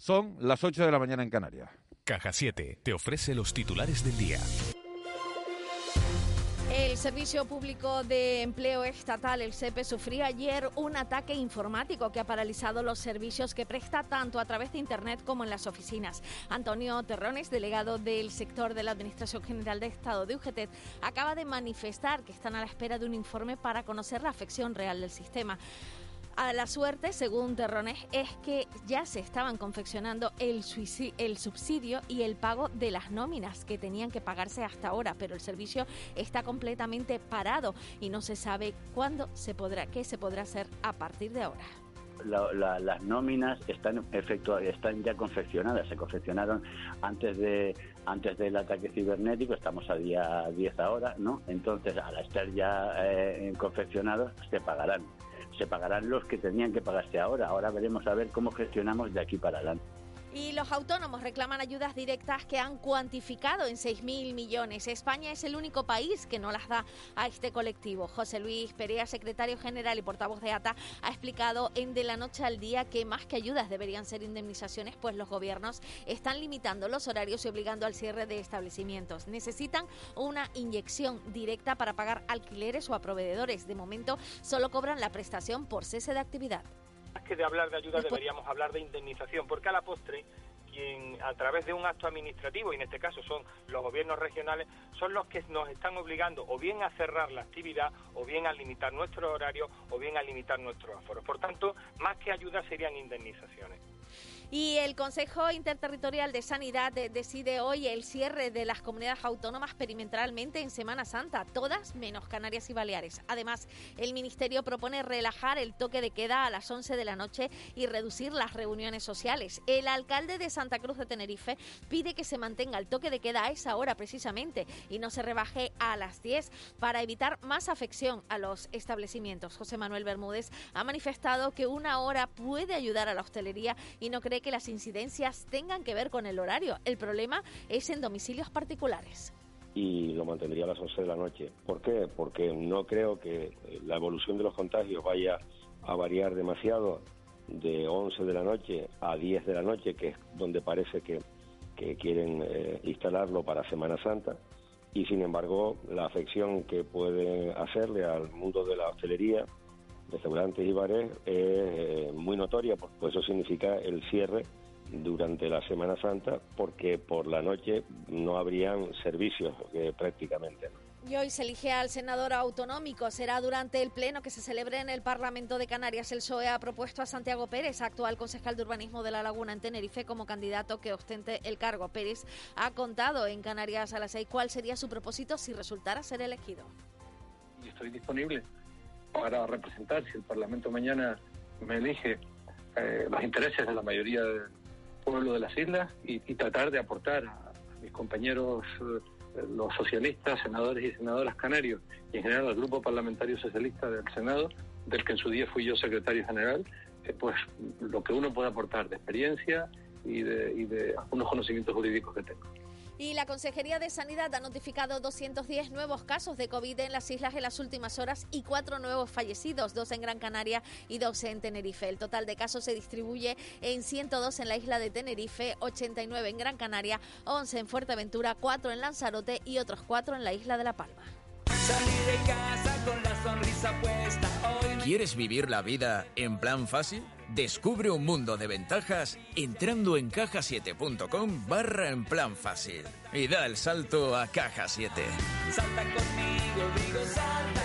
Son las 8 de la mañana en Canarias. Caja 7 te ofrece los titulares del día. El Servicio Público de Empleo Estatal, el SEPE, sufría ayer un ataque informático que ha paralizado los servicios que presta tanto a través de Internet como en las oficinas. Antonio Terrones, delegado del sector de la Administración General de Estado de UGT, acaba de manifestar que están a la espera de un informe para conocer la afección real del sistema. A la suerte, según Terrones, es que ya se estaban confeccionando el, el, subsidio y el pago de las nóminas que tenían que pagarse hasta ahora, pero el servicio está completamente parado y no se sabe cuándo se podrá, qué se podrá hacer a partir de ahora. las nóminas están están ya confeccionadas, se confeccionaron antes de antes del ataque cibernético, estamos a día 10 ahora, ¿no? Entonces, al estar ya eh, confeccionados, se pagarán se pagarán los que tenían que pagarse ahora. Ahora veremos a ver cómo gestionamos de aquí para adelante. Y los autónomos reclaman ayudas directas que han cuantificado en 6.000 millones. España es el único país que no las da a este colectivo. José Luis Perea, secretario general y portavoz de ATA, ha explicado en De la Noche al Día que más que ayudas deberían ser indemnizaciones, pues los gobiernos están limitando los horarios y obligando al cierre de establecimientos. Necesitan una inyección directa para pagar alquileres o a proveedores. De momento solo cobran la prestación por cese de actividad más que de hablar de ayuda deberíamos hablar de indemnización, porque a la postre quien a través de un acto administrativo, y en este caso son los gobiernos regionales, son los que nos están obligando o bien a cerrar la actividad, o bien a limitar nuestro horario, o bien a limitar nuestros aforos. Por tanto, más que ayuda serían indemnizaciones. Y el Consejo Interterritorial de Sanidad decide hoy el cierre de las comunidades autónomas perimetralmente en Semana Santa, todas menos Canarias y Baleares. Además, el Ministerio propone relajar el toque de queda a las 11 de la noche y reducir las reuniones sociales. El alcalde de Santa Cruz de Tenerife pide que se mantenga el toque de queda a esa hora precisamente y no se rebaje a las 10 para evitar más afección a los establecimientos. José Manuel Bermúdez ha manifestado que una hora puede ayudar a la hostelería y no cree que las incidencias tengan que ver con el horario. El problema es en domicilios particulares y lo mantendría a las 11 de la noche. ¿Por qué? Porque no creo que la evolución de los contagios vaya a variar demasiado de 11 de la noche a 10 de la noche, que es donde parece que, quieren eh, instalarlo para Semana Santa. Y sin embargo, la afección que puede hacerle al mundo de la hostelería restaurantes y bares es eh, muy notoria, pues eso significa el cierre durante la Semana Santa porque por la noche no habrían servicios eh, prácticamente. Y hoy se elige al senador autonómico. Será durante el pleno que se celebre en el Parlamento de Canarias. El PSOE ha propuesto a Santiago Pérez, actual concejal de urbanismo de La Laguna en Tenerife, como candidato que ostente el cargo. Pérez ha contado en Canarias a las seis cuál sería su propósito si resultara ser elegido. estoy disponible para representar, si el Parlamento mañana me elige, eh, los intereses de la mayoría del pueblo de las islas y, tratar de aportar a, mis compañeros, eh, los socialistas, senadores y senadoras canarios, y en general al Grupo Parlamentario Socialista del Senado, del que en su día fui yo secretario general, eh, pues lo que uno puede aportar de experiencia y de, y de algunos conocimientos jurídicos que tengo. Y la Consejería de Sanidad ha notificado 210 nuevos casos de COVID en las islas en las últimas horas y cuatro nuevos fallecidos, dos en Gran Canaria y dos en Tenerife. El total de casos se distribuye en 102 en la isla de Tenerife, 89 en Gran Canaria, 11 en Fuerteventura, 4 en Lanzarote y otros 4 en la isla de La Palma. ¿Quieres vivir la vida en plan fácil? Descubre un mundo de ventajas entrando en cajasiete.com barra en plan fácil y da el salto a Caja 7. Salta conmigo, digo salta,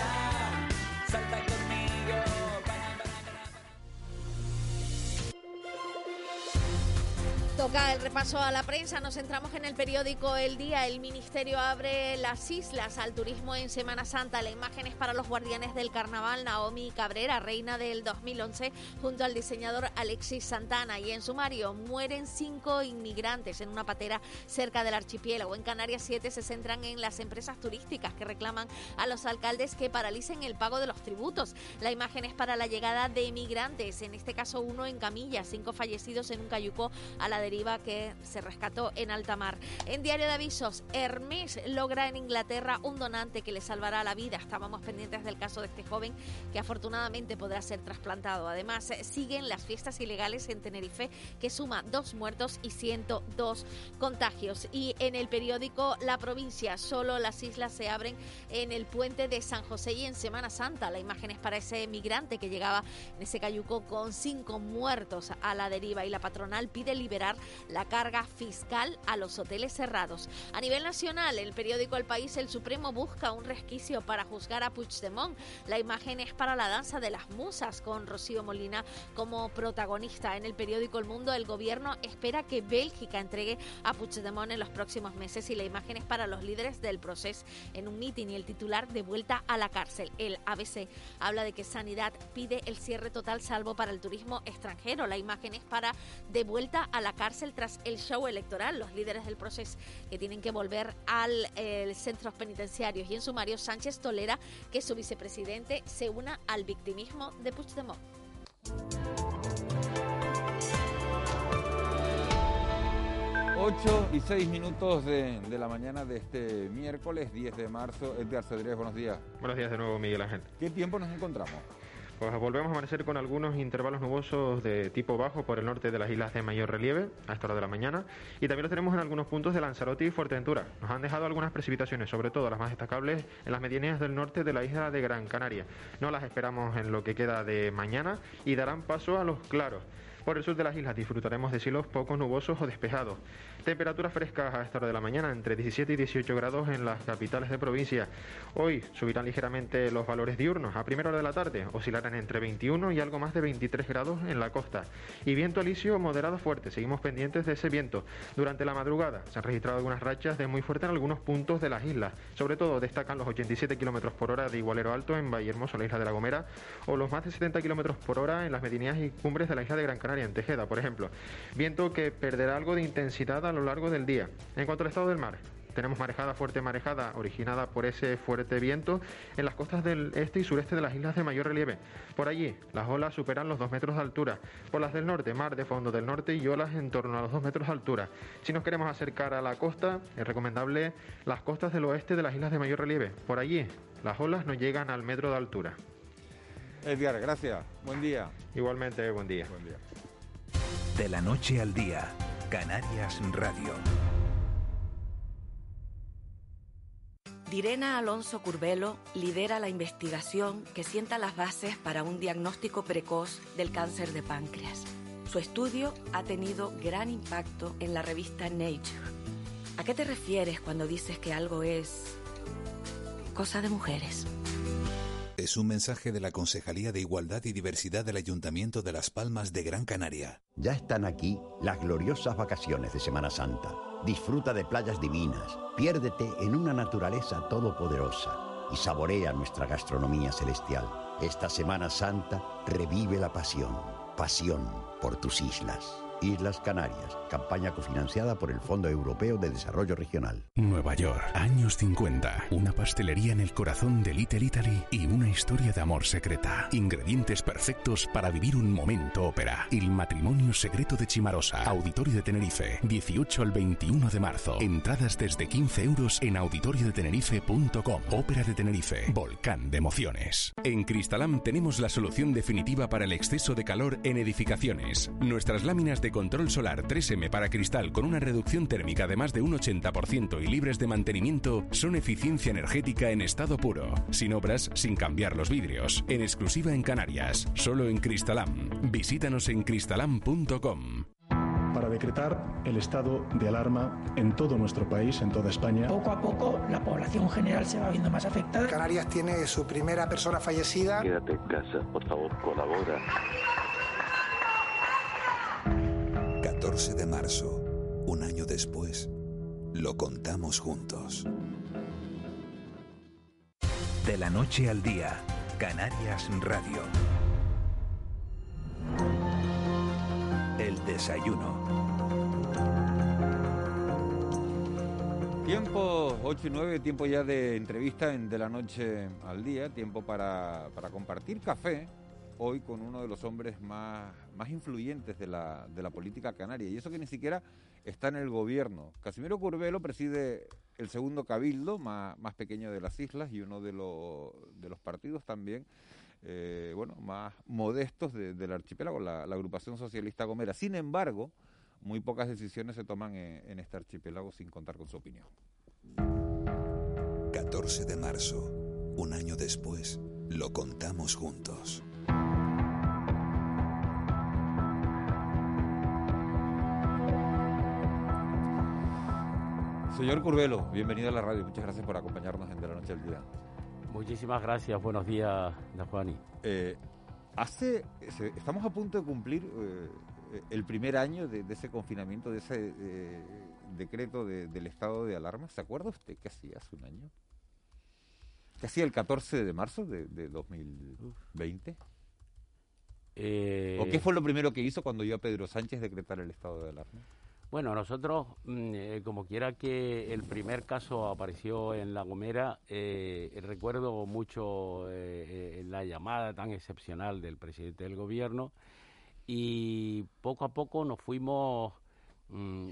Toca el repaso a la prensa. Nos centramos en el periódico El Día. El Ministerio abre las islas al turismo en Semana Santa. La imagen es para los guardianes del carnaval. Naomi Cabrera, reina del 2011, junto al diseñador Alexis Santana. Y en sumario, mueren cinco inmigrantes en una patera cerca del archipiélago. En Canarias 7 se centran en las empresas turísticas que reclaman a los alcaldes que paralicen el pago de los tributos. La imagen es para la llegada de inmigrantes, en este caso uno en camilla, cinco fallecidos en un cayuco a la deriva que se rescató en alta mar. En Diario de Avisos, Hermes logra en Inglaterra un donante que le salvará la vida. Estábamos pendientes del caso de este joven que afortunadamente podrá ser trasplantado. Además, siguen las fiestas ilegales en Tenerife que suma dos muertos y 102 contagios. Y en el periódico La Provincia, solo las islas se abren en el puente de San José y en Semana Santa. La imagen es para ese migrante que llegaba en ese cayuco con cinco muertos a la deriva y la patronal pide liberar la carga fiscal a los hoteles cerrados. A nivel nacional, el periódico El País, el Supremo busca un resquicio para juzgar a Puigdemont. La imagen es para la danza de las musas con Rocío Molina como protagonista. En el periódico El Mundo, el gobierno espera que Bélgica entregue a Puigdemont en los próximos meses y la imagen es para los líderes del proceso en un mitin y el titular de vuelta a la cárcel. El ABC habla de que Sanidad pide el cierre total salvo para el turismo extranjero. La imagen es para de vuelta a la cárcel tras el show electoral. Los líderes del proceso que tienen que volver al eh, centros penitenciarios y en sumario Sánchez tolera que su vicepresidente se una al victimismo de Puigdemont. 8 y 6 minutos de, de, la mañana de este miércoles 10 de marzo. Edgar Cedrés, buenos días. Buenos días de nuevo, Miguel Ángel. ¿Qué tiempo nos encontramos? Pues volvemos a amanecer con algunos intervalos nubosos de tipo bajo por el norte de las islas de mayor relieve a esta hora de la mañana y también los tenemos en algunos puntos de Lanzarote y Fuerteventura. Nos han dejado algunas precipitaciones, sobre todo las más destacables en las medianías del norte de la isla de Gran Canaria. No las esperamos en lo que queda de mañana y darán paso a los claros. Por el sur de las islas disfrutaremos de cielos poco nubosos o despejados. Temperaturas frescas a esta hora de la mañana, entre 17 y 18 grados en las capitales de provincia. Hoy subirán ligeramente los valores diurnos. A primera hora de la tarde oscilarán entre 21 y algo más de 23 grados en la costa. Y viento alisio moderado fuerte. Seguimos pendientes de ese viento. Durante la madrugada se han registrado algunas rachas de muy fuerte en algunos puntos de las islas. Sobre todo destacan los 87 kilómetros por hora de Igualero Alto en Vallehermoso, la isla de La Gomera, o los más de 70 kilómetros por hora en las medianías y cumbres de la isla de Gran Canaria en Tejeda, por ejemplo. Viento que perderá algo de intensidad a lo largo del día. En cuanto al estado del mar, tenemos marejada, fuerte marejada, originada por ese fuerte viento en las costas del este y sureste de las islas de mayor relieve. Por allí, las olas superan los 2 metros de altura. Por las del norte, mar de fondo del norte y olas en torno a los 2 metros de altura. Si nos queremos acercar a la costa, es recomendable las costas del oeste de las islas de mayor relieve. Por allí, las olas no llegan al metro de altura. Edgar, gracias. Buen día. Igualmente, buen día. Buen día. De la noche al día, Canarias Radio. Direna Alonso Curbelo lidera la investigación que sienta las bases para un diagnóstico precoz del cáncer de páncreas. Su estudio ha tenido gran impacto en la revista Nature. ¿A qué te refieres cuando dices que algo es cosa de mujeres? Es un mensaje de la Concejalía de Igualdad y Diversidad del Ayuntamiento de Las Palmas de Gran Canaria. Ya están aquí las gloriosas vacaciones de Semana Santa. Disfruta de playas divinas, piérdete en una naturaleza todopoderosa y saborea nuestra gastronomía celestial. Esta Semana Santa revive la pasión, pasión por tus islas. Islas Canarias, campaña cofinanciada por el Fondo Europeo de Desarrollo Regional. Nueva York, años 50. Una pastelería en el corazón de Little Italy y una historia de amor secreta. Ingredientes perfectos para vivir un momento ópera. El matrimonio secreto de Chimarosa. Auditorio de Tenerife. 18 al 21 de marzo. Entradas desde 15 euros en auditoriodetenerife.com. Ópera de Tenerife. Volcán de emociones. En Cristalam tenemos la solución definitiva para el exceso de calor en edificaciones. Nuestras láminas de control solar 3M para cristal con una reducción térmica de más de un 80% y libres de mantenimiento son eficiencia energética en estado puro, sin obras, sin cambiar los vidrios, en exclusiva en Canarias, solo en Cristalam. Visítanos en cristalam.com. Para decretar el estado de alarma en todo nuestro país, en toda España. Poco a poco la población general se va viendo más afectada. Canarias tiene su primera persona fallecida. Quédate en casa, por favor, colabora. 14 de marzo, un año después, lo contamos juntos. De la noche al día, Canarias Radio. El desayuno. Tiempo 8 y 9, tiempo ya de entrevista en De la Noche al Día, tiempo para, para compartir café hoy con uno de los hombres más, más influyentes de la, de la política canaria, y eso que ni siquiera está en el gobierno. Casimiro Curvelo preside el segundo cabildo más, más pequeño de las islas y uno de, de los partidos también eh, bueno, más modestos del archipiélago, la, agrupación socialista Gomera. Sin embargo, muy pocas decisiones se toman en, este archipiélago sin contar con su opinión. 14 de marzo, un año después, lo contamos juntos. Señor Curvelo, bienvenido a la radio. Muchas gracias por acompañarnos en De la Noche al Día. Muchísimas gracias, buenos días, Juani. Eh, hace, estamos a punto de cumplir eh, el primer año de, ese confinamiento, de ese eh, decreto del estado de alarma. ¿Se acuerda usted qué hacía hace un año? ¿Qué hacía el 14 de marzo de, 2020? ¿O qué fue lo primero que hizo cuando iba Pedro Sánchez decretar el estado de alarma? Bueno, nosotros, mm, eh, como quiera que el primer caso apareció en La Gomera, eh, recuerdo mucho eh, la llamada tan excepcional del presidente del gobierno y poco a poco nos fuimos, mm,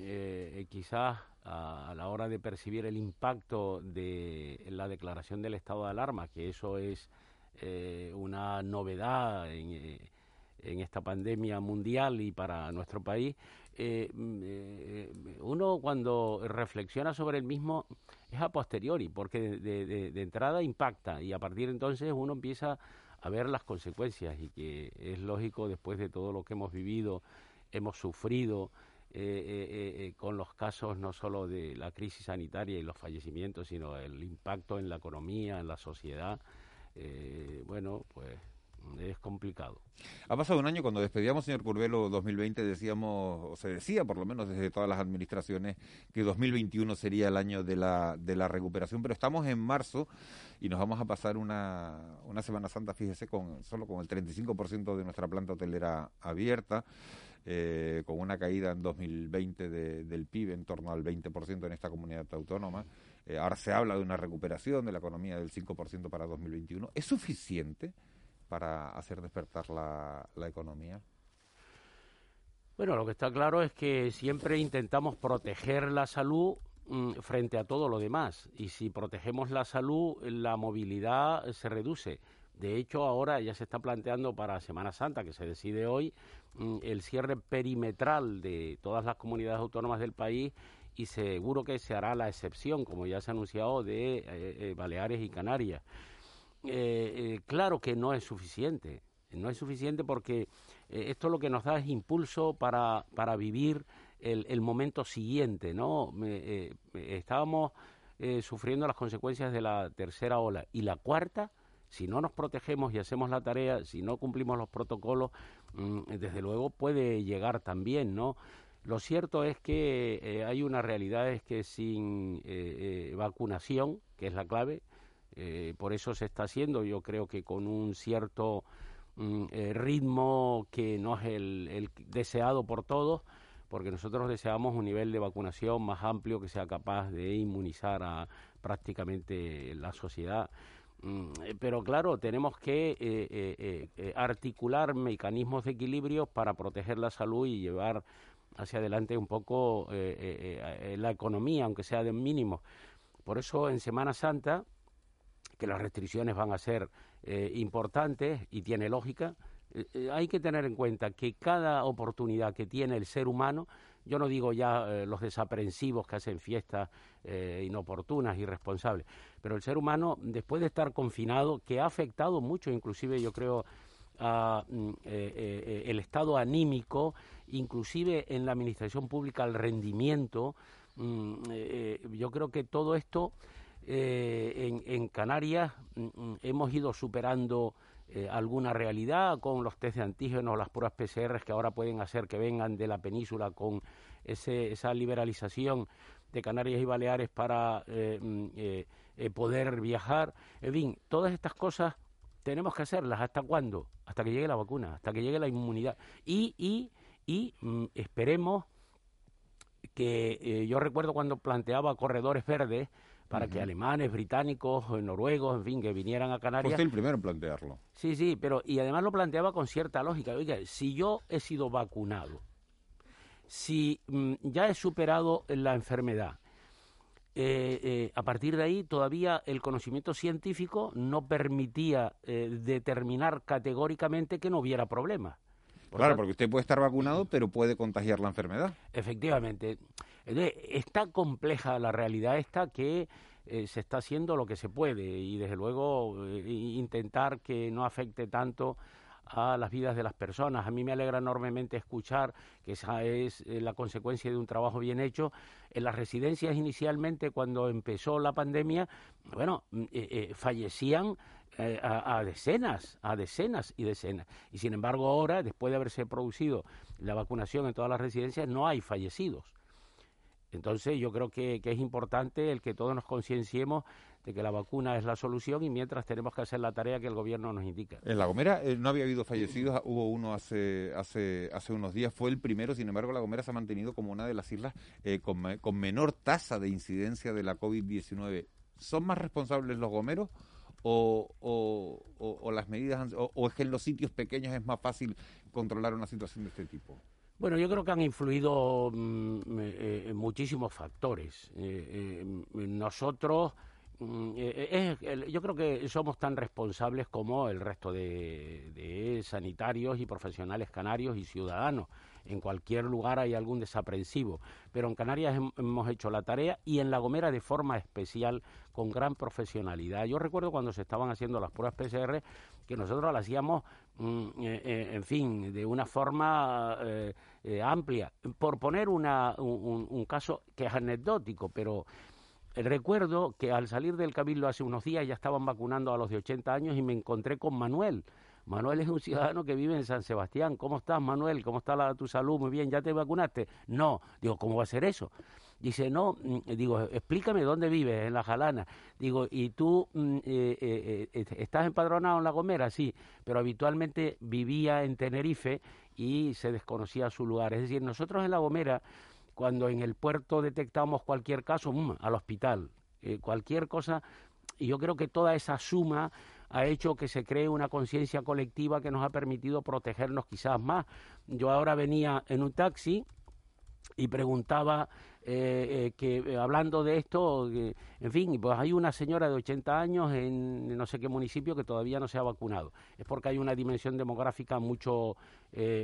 quizás a, la hora de percibir el impacto de la declaración del estado de alarma, que eso es una novedad en en esta pandemia mundial y para nuestro país, eh, mm, eh, uno cuando reflexiona sobre el mismo es a posteriori, porque de, entrada impacta y a partir de entonces uno empieza a ver las consecuencias y que es lógico después de todo lo que hemos vivido, hemos sufrido. Eh, con los casos no solo de la crisis sanitaria y los fallecimientos, sino el impacto en la economía, en la sociedad, bueno, pues es complicado. Ha pasado un año cuando despedíamos, señor Curvelo, 2020, decíamos, o se decía por lo menos desde todas las administraciones, que 2021 sería el año de la, de la recuperación, pero estamos en marzo y nos vamos a pasar una, una Semana Santa, fíjese, con solo con el 35% de nuestra planta hotelera abierta. Eh, con una caída en 2020 del PIB en torno al 20% en esta comunidad autónoma. Eh, ahora se habla de una recuperación de la economía del 5% para 2021. ¿Es suficiente? Para hacer despertar la, economía? Bueno, lo que está claro es que siempre intentamos proteger la salud mm, frente a todo lo demás. Y si protegemos la salud, la movilidad se reduce. De hecho, ahora ya se está planteando para Semana Santa, que se decide hoy, mm, el cierre perimetral de todas las comunidades autónomas del país y seguro que se hará la excepción, como ya se ha anunciado, de eh, eh, Baleares y Canarias. Eh, eh, claro que no es suficiente. No es suficiente porque eh, esto lo que nos da es impulso para, para vivir el, momento siguiente, ¿no? estábamos sufriendo las consecuencias de la tercera ola y la cuarta, si no nos protegemos y hacemos la tarea, si no cumplimos los protocolos, mm, desde luego puede llegar también, ¿no? Lo cierto es que hay una realidad, es que sin vacunación, que es la clave, eh, por eso se está haciendo, yo creo que con un cierto mm, eh, ritmo que no es el, deseado por todos, porque nosotros deseamos un nivel de vacunación más amplio que sea capaz de inmunizar a prácticamente la sociedad. Mm, pero claro, tenemos que eh, articular mecanismos de equilibrio para proteger la salud y llevar hacia adelante un poco la economía, aunque sea de mínimo. Por eso en Semana Santa que las restricciones van a ser eh, importantes y tiene lógica, eh, eh, hay que tener en cuenta que cada oportunidad que tiene el ser humano, yo no digo ya los desaprensivos que hacen fiestas inoportunas, irresponsables, pero el ser humano, después de estar confinado, que ha afectado mucho, inclusive yo creo, a, mm, el estado anímico, inclusive en la administración pública, el rendimiento, mm, yo creo que todo esto eh, en, Canarias mm, mm, hemos ido superando eh, alguna realidad con los test de antígenos, las pruebas PCR que ahora pueden hacer que vengan de la península con esa liberalización de Canarias y Baleares para eh, mm, poder viajar. En fin, todas estas cosas tenemos que hacerlas. ¿Hasta cuándo? Hasta que llegue la vacuna, hasta que llegue la inmunidad. Y, y esperemos que yo recuerdo cuando planteaba corredores verdes, para que alemanes, británicos, noruegos, en fin, que vinieran a Canarias. Fue el primero en plantearlo. Sí, sí, pero y además lo planteaba con cierta lógica. Oiga, si yo he sido vacunado, si mm, ya he superado la enfermedad, eh, eh, a partir de ahí todavía el conocimiento científico no permitía eh, determinar categóricamente que no hubiera problemas. claro, porque usted puede estar vacunado, pero puede contagiar la enfermedad. Efectivamente. Está compleja la realidad esta que se está haciendo lo que se puede y desde luego intentar que no afecte tanto a las vidas de las personas. A mí me alegra enormemente escuchar que esa es eh, la consecuencia de un trabajo bien hecho. En las residencias inicialmente, cuando empezó la pandemia, bueno, mm, eh, eh, fallecían a, a, decenas, a decenas y decenas. Y sin embargo ahora, después de haberse producido la vacunación en todas las residencias, no hay fallecidos. Entonces yo creo que, es importante el que todos nos concienciemos de que la vacuna es la solución y mientras tenemos que hacer la tarea que el gobierno nos indica. En La Gomera eh, no había habido fallecidos, hubo uno hace, hace, hace unos días, fue el primero, sin embargo La Gomera se ha mantenido como una de las islas eh, con, menor tasa de incidencia de la COVID-19. ¿Son más responsables los gomeros? O, las medidas o, es que en los sitios pequeños es más fácil controlar una situación de este tipo? Bueno, yo creo que han influido mm, eh, eh, muchísimos factores. Eh, nosotros, mm, yo creo que somos tan responsables como el resto de sanitarios y profesionales canarios y ciudadanos en cualquier lugar hay algún desaprensivo, pero en Canarias hemos hecho la tarea y en La Gomera de forma especial con gran profesionalidad. Yo recuerdo cuando se estaban haciendo las pruebas PCR que nosotros las hacíamos, en fin, de una forma eh, amplia. Por poner una, un, caso que es anecdótico, pero recuerdo que al salir del cabildo hace unos días ya estaban vacunando a los de 80 años y me encontré con Manuel. Manuel es un ciudadano que vive en San Sebastián. ¿Cómo estás, Manuel? ¿Cómo está la, tu salud? Muy bien, ¿ya te vacunaste? No. Digo, ¿cómo va a ser eso? Dice, no, mm, digo, explícame dónde vives, en La Jalana. Digo, ¿y tú mm, eh, eh, eh, estás empadronado en La Gomera? Sí, pero habitualmente vivía en Tenerife y se desconocía su lugar. Es decir, nosotros en La Gomera, cuando en el puerto detectamos cualquier caso, mm, al hospital, cualquier cosa, y yo creo que toda esa suma ha hecho que se cree una conciencia colectiva que nos ha permitido protegernos quizás más. Yo ahora venía en un taxi y preguntaba eh, eh, que eh, hablando de esto, en fin, pues hay una señora de 80 años en no sé qué municipio que todavía no se ha vacunado. Es porque hay una dimensión demográfica mucho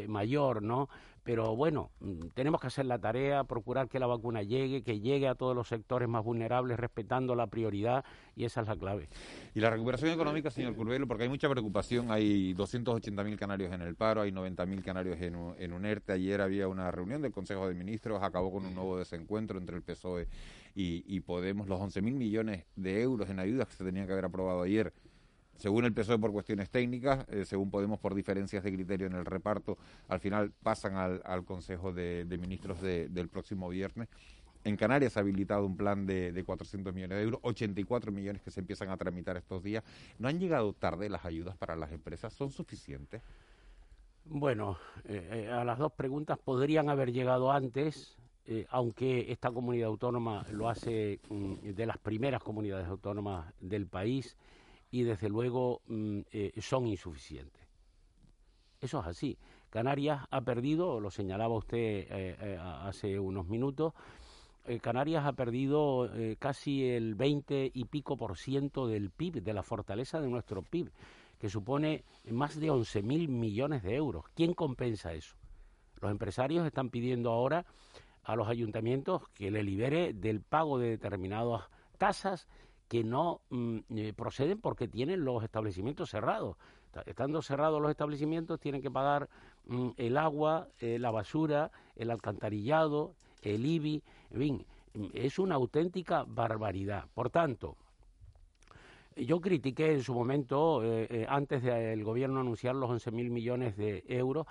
mayor, ¿no? Pero bueno, mm, tenemos que hacer la tarea, procurar que la vacuna llegue, que llegue a todos los sectores más vulnerables, respetando la prioridad, y esa es la clave. Y la recuperación económica, señor Curvelo, porque hay mucha preocupación, hay 280.000 canarios en el paro, hay 90.000 canarios en, UNERTE, ayer había una reunión del Consejo de Ministros, acabó con un nuevo desencuentro entre el PSOE y, y Podemos, los 11.000 millones de euros en ayudas que se tenían que haber aprobado ayer según el PSOE por cuestiones técnicas, eh, según Podemos por diferencias de criterio en el reparto, al final pasan al, Consejo de, Ministros del próximo viernes. En Canarias ha habilitado un plan de, de, 400 millones de euros, 84 millones que se empiezan a tramitar estos días. ¿No han llegado tarde las ayudas para las empresas? ¿Son suficientes? Bueno, eh, eh, a las dos preguntas podrían haber llegado antes, aunque esta comunidad autónoma lo hace mm, de las primeras comunidades autónomas del país y desde luego mm, eh, son insuficientes. Eso es así. Canarias ha perdido, lo señalaba usted eh, eh, hace unos minutos, Canarias ha perdido casi el 20 y pico por ciento del PIB, de la fortaleza de nuestro PIB, que supone más de 11 mil millones de euros. ¿Quién compensa eso? Los empresarios están pidiendo ahora a los ayuntamientos que le libere del pago de determinadas tasas que no mm, eh, proceden porque tienen los establecimientos cerrados. Estando cerrados los establecimientos, tienen que pagar mm, el agua, eh, la basura, el alcantarillado, el IBI, en fin, mm, es una auténtica barbaridad. Por tanto, yo critiqué en su momento, eh, antes del gobierno anunciar los 11.000 millones de euros,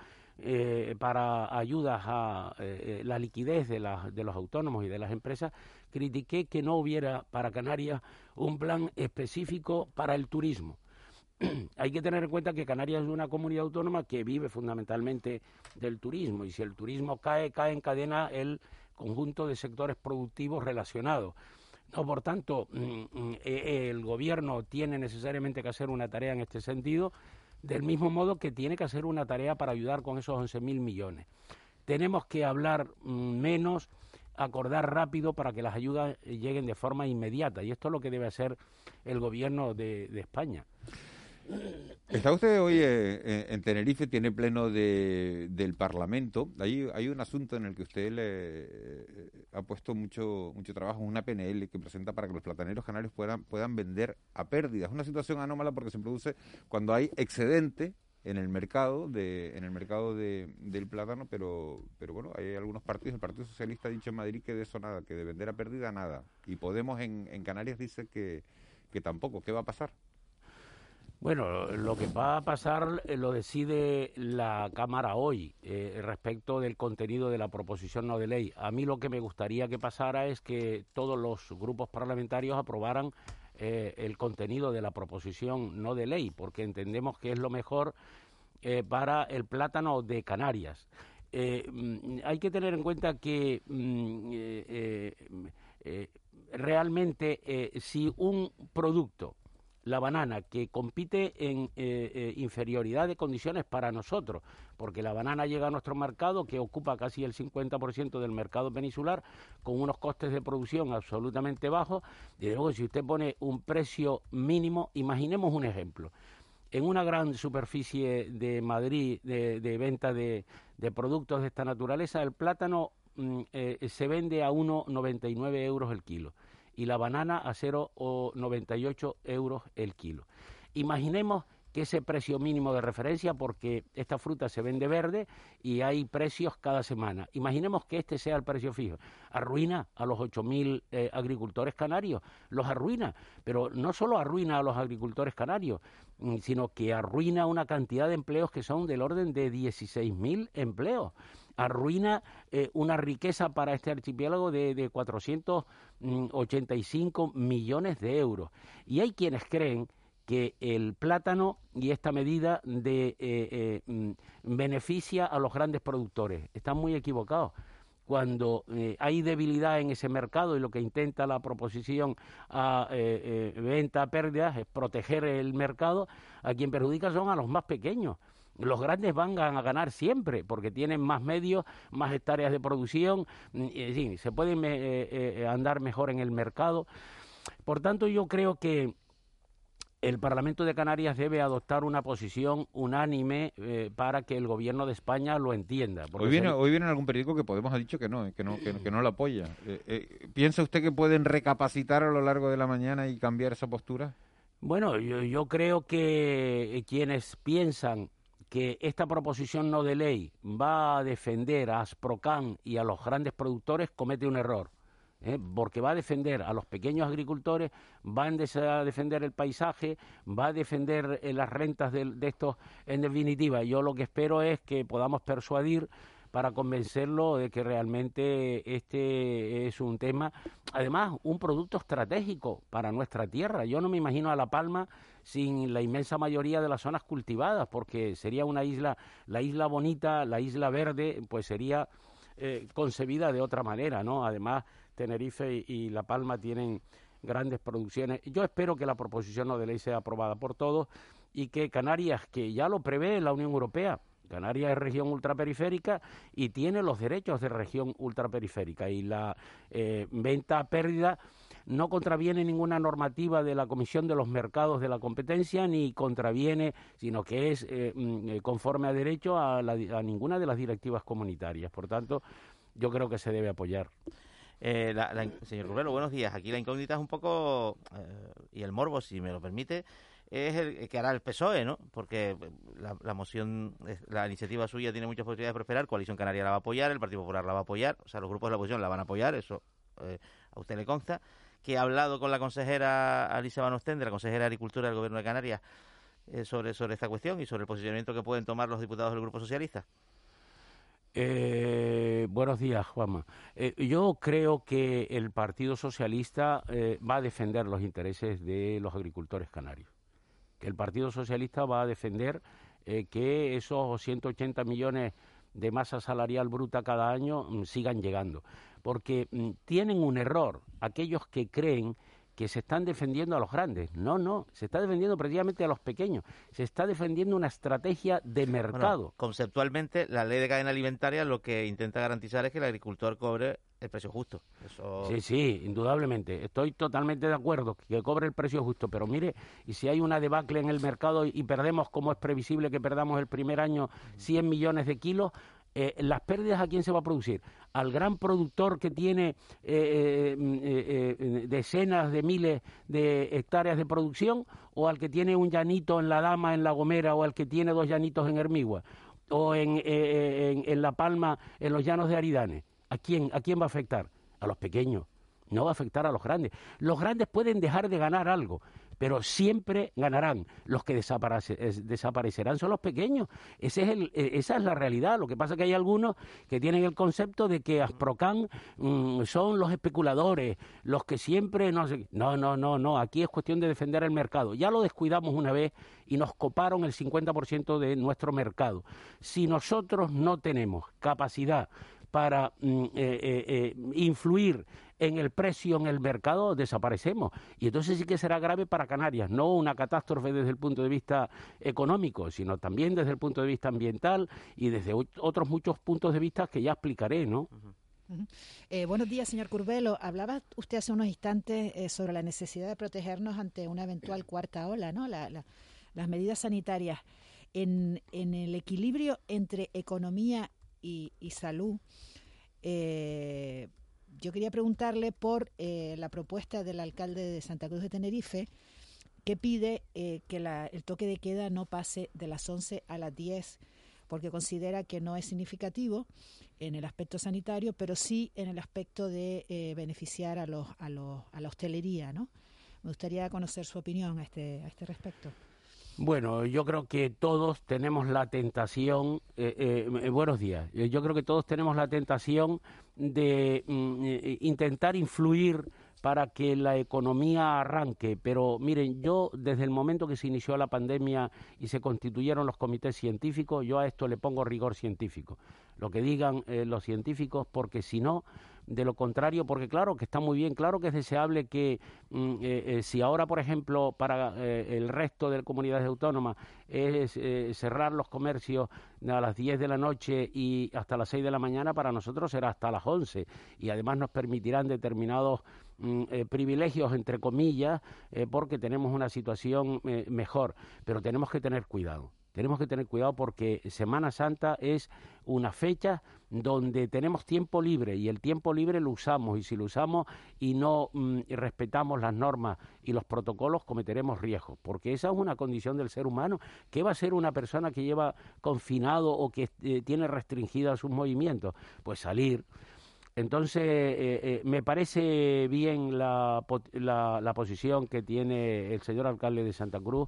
para ayudas a la liquidez de, de los autónomos y de las empresas, critiqué que no hubiera para Canarias un plan específico para el turismo. Hay que tener en cuenta que Canarias es una comunidad autónoma que vive fundamentalmente del turismo y si el turismo cae, cae en cadena el conjunto de sectores productivos relacionados. No, por tanto, mm, mm, eh, el gobierno tiene necesariamente que hacer una tarea en este sentido, del mismo modo que tiene que hacer una tarea para ayudar con esos 11.000 millones. Tenemos que hablar mm, menos, acordar rápido para que las ayudas lleguen de forma inmediata, y esto es lo que debe hacer el gobierno de España. Está usted hoy eh, eh, en Tenerife, tiene pleno de, del Parlamento. Hay, hay un asunto en el que usted le eh, ha puesto mucho mucho trabajo, una PNL que presenta para que los plataneros canarios puedan, puedan vender a pérdidas. Es una situación anómala porque se produce cuando hay excedente en el mercado de en el mercado de, del plátano, pero pero bueno, hay algunos partidos, el Partido Socialista ha dicho en Madrid que de eso nada, que de vender a pérdida nada. Y Podemos en, en Canarias dice que, que tampoco. ¿Qué va a pasar? Bueno, lo que va a pasar eh, lo decide la Cámara hoy eh, respecto del contenido de la proposición no de ley. A mí lo que me gustaría que pasara es que todos los grupos parlamentarios aprobaran eh, el contenido de la proposición no de ley, porque entendemos que es lo mejor para el plátano de Canarias. Mm, hay que tener en cuenta que mm, realmente si un producto la banana, que compite en eh, eh, inferioridad de condiciones para nosotros, porque la banana llega a nuestro mercado, que ocupa casi el 50% del mercado peninsular, con unos costes de producción absolutamente bajos. Y luego, si usted pone un precio mínimo, imaginemos un ejemplo. En una gran superficie de Madrid de, venta de, productos de esta naturaleza, el plátano mm, eh, se vende a 1,99 euros el kilo y la banana a 0,98 euros el kilo. Imaginemos que ese precio mínimo de referencia, porque esta fruta se vende verde y hay precios cada semana. Imaginemos que este sea el precio fijo. Arruina a los 8.000 eh, agricultores canarios, los arruina, pero no solo arruina a los agricultores canarios, mm, sino que arruina una cantidad de empleos que son del orden de 16.000 empleos arruina eh, una riqueza para este archipiélago de, de 485 millones de euros. Y hay quienes creen que el plátano y esta medida de, eh, eh, mm, beneficia a los grandes productores. Están muy equivocados. Cuando hay debilidad en ese mercado y lo que intenta la proposición a venta a pérdidas es proteger el mercado, a quien perjudica son a los más pequeños los grandes van a ganar siempre porque tienen más medios, más hectáreas de producción, y, se pueden eh, eh, andar mejor en el mercado. Por tanto, yo creo que el Parlamento de Canarias debe adoptar una posición unánime eh, para que el gobierno de España lo entienda. Hoy viene, hoy viene en algún periódico que Podemos ha dicho que no, que no, que, no lo apoya. ¿Piensa usted que pueden recapacitar a lo largo de la mañana y cambiar esa postura? Bueno, yo, yo creo que quienes piensan que esta proposición no de ley va a defender a Asprocan y a los grandes productores comete un error. ¿eh? porque va a defender a los pequeños agricultores, va a defender el paisaje, va a defender eh, las rentas de, de estos. En definitiva, yo lo que espero es que podamos persuadir para convencerlo de que realmente este es un tema, además, un producto estratégico para nuestra tierra. Yo no me imagino a La Palma sin la inmensa mayoría de las zonas cultivadas, porque sería una isla, la isla bonita, la isla verde, pues sería eh, concebida de otra manera, ¿no? Además, Tenerife y, La Palma tienen grandes producciones. Yo espero que la proposición no de ley sea aprobada por todos y que Canarias, que ya lo prevé la Unión Europea, Canarias es región ultraperiférica y tiene los derechos de región ultraperiférica y la eh, venta a pérdida no contraviene ninguna normativa de la Comisión de los Mercados de la Competencia ni contraviene, sino que es eh, mm, eh, conforme a derecho a, ninguna de las directivas comunitarias. Por tanto, yo creo que se debe apoyar. señor Rubelo, buenos días. Aquí la incógnita es un poco, y el morbo, si me lo permite, es el que hará el PSOE, ¿no? Porque la, moción, la iniciativa suya tiene muchas posibilidades de prosperar, Coalición Canaria la va a apoyar, el Partido Popular la va a apoyar, o sea, los grupos de la oposición la van a apoyar, eso eh, a usted le consta, que ha hablado con la consejera Alicia Van Ostende, la consejera de Agricultura del Gobierno de Canarias, eh, sobre, sobre esta cuestión y sobre el posicionamiento que pueden tomar los diputados del Grupo Socialista. Eh, buenos días, Juanma. yo creo que el Partido Socialista va a defender los intereses de los agricultores canarios que el Partido Socialista va a defender eh, que esos 180 millones de masa salarial bruta cada año mm, sigan llegando. porque mm, tienen un error aquellos que creen que se están defendiendo a los grandes. No, no, se está defendiendo precisamente a los pequeños. Se está defendiendo una estrategia de mercado. conceptualmente, la ley de cadena alimentaria lo que intenta garantizar es que el agricultor cobre el precio justo. Sí, sí, indudablemente. Estoy totalmente de acuerdo que cobre el precio justo. Pero mire, y si hay una debacle en el mercado y perdemos, como es previsible que perdamos el primer año, 100 millones de kilos, eh, las pérdidas a quién se va a producir al gran productor que tiene eh, eh, eh, decenas de miles de hectáreas de producción o al que tiene un llanito en La Dama, en La Gomera o al que tiene dos llanitos en Hermigua o en, en, La Palma, en los llanos de Aridane. ¿A quién, ¿A quién va a afectar? A los pequeños. No va a afectar a los grandes. Los grandes pueden dejar de ganar algo, pero siempre ganarán. Los que desaparecerán son los pequeños. E, esa es la realidad. Lo que pasa es que hay algunos que tienen el concepto de que Asprocan mm, son los especuladores, los que siempre no. No, no, no, no. Aquí es cuestión de defender el mercado. Ya lo descuidamos una vez y nos coparon el 50% de nuestro mercado. Si nosotros no tenemos capacidad para mm, eh, eh, eh, influir en el precio en el mercado, desaparecemos. Y entonces sí que será grave para Canarias, no una catástrofe desde el punto de vista económico, sino también desde el punto de vista ambiental y desde otros muchos puntos de vista que ya explicaré, ¿no? buenos días, señor Curvelo. Hablaba usted hace unos instantes sobre la necesidad de protegernos ante una eventual cuarta ola, ¿no? las medidas sanitarias. En, en, el equilibrio entre economía y, salud, eh, yo quería preguntarle por eh, la propuesta del alcalde de Santa Cruz de Tenerife, que pide eh, que el toque de queda no pase de las 11 a las 10, porque considera que no es significativo en el aspecto sanitario, pero sí en el aspecto de beneficiar a, los, a, los, a la hostelería. ¿no? Me gustaría conocer su opinión a este, a este respecto. Bueno, yo creo que todos tenemos la tentación, eh, eh, eh, buenos días, yo creo que todos tenemos la tentación de mm, intentar influir para que la economía arranque. Pero miren, yo desde el momento que se inició la pandemia y se constituyeron los comités científicos, yo a esto le pongo rigor científico. Lo que digan los científicos, porque si no, de lo contrario, porque claro que está muy bien, claro que es deseable que mm, eh, eh, si ahora, por ejemplo, para eh, el resto de comunidades autónomas es cerrar los comercios a las 10 de la noche y hasta las 6 de la mañana, para nosotros será hasta las 11 y además nos permitirán determinados mm, privilegios, entre comillas, porque tenemos una situación mejor, pero tenemos que tener cuidado tenemos que tener cuidado porque Semana Santa es una fecha donde tenemos tiempo libre y el tiempo libre lo usamos y si lo usamos y no mm, respetamos las normas y los protocolos cometeremos riesgos, porque esa es una condición del ser humano. ¿Qué va a ser una persona que lleva confinado o que eh, tiene restringidos sus movimientos? Pues salir. Entonces, eh, eh, me parece bien la, la, la posición que tiene el señor alcalde de Santa Cruz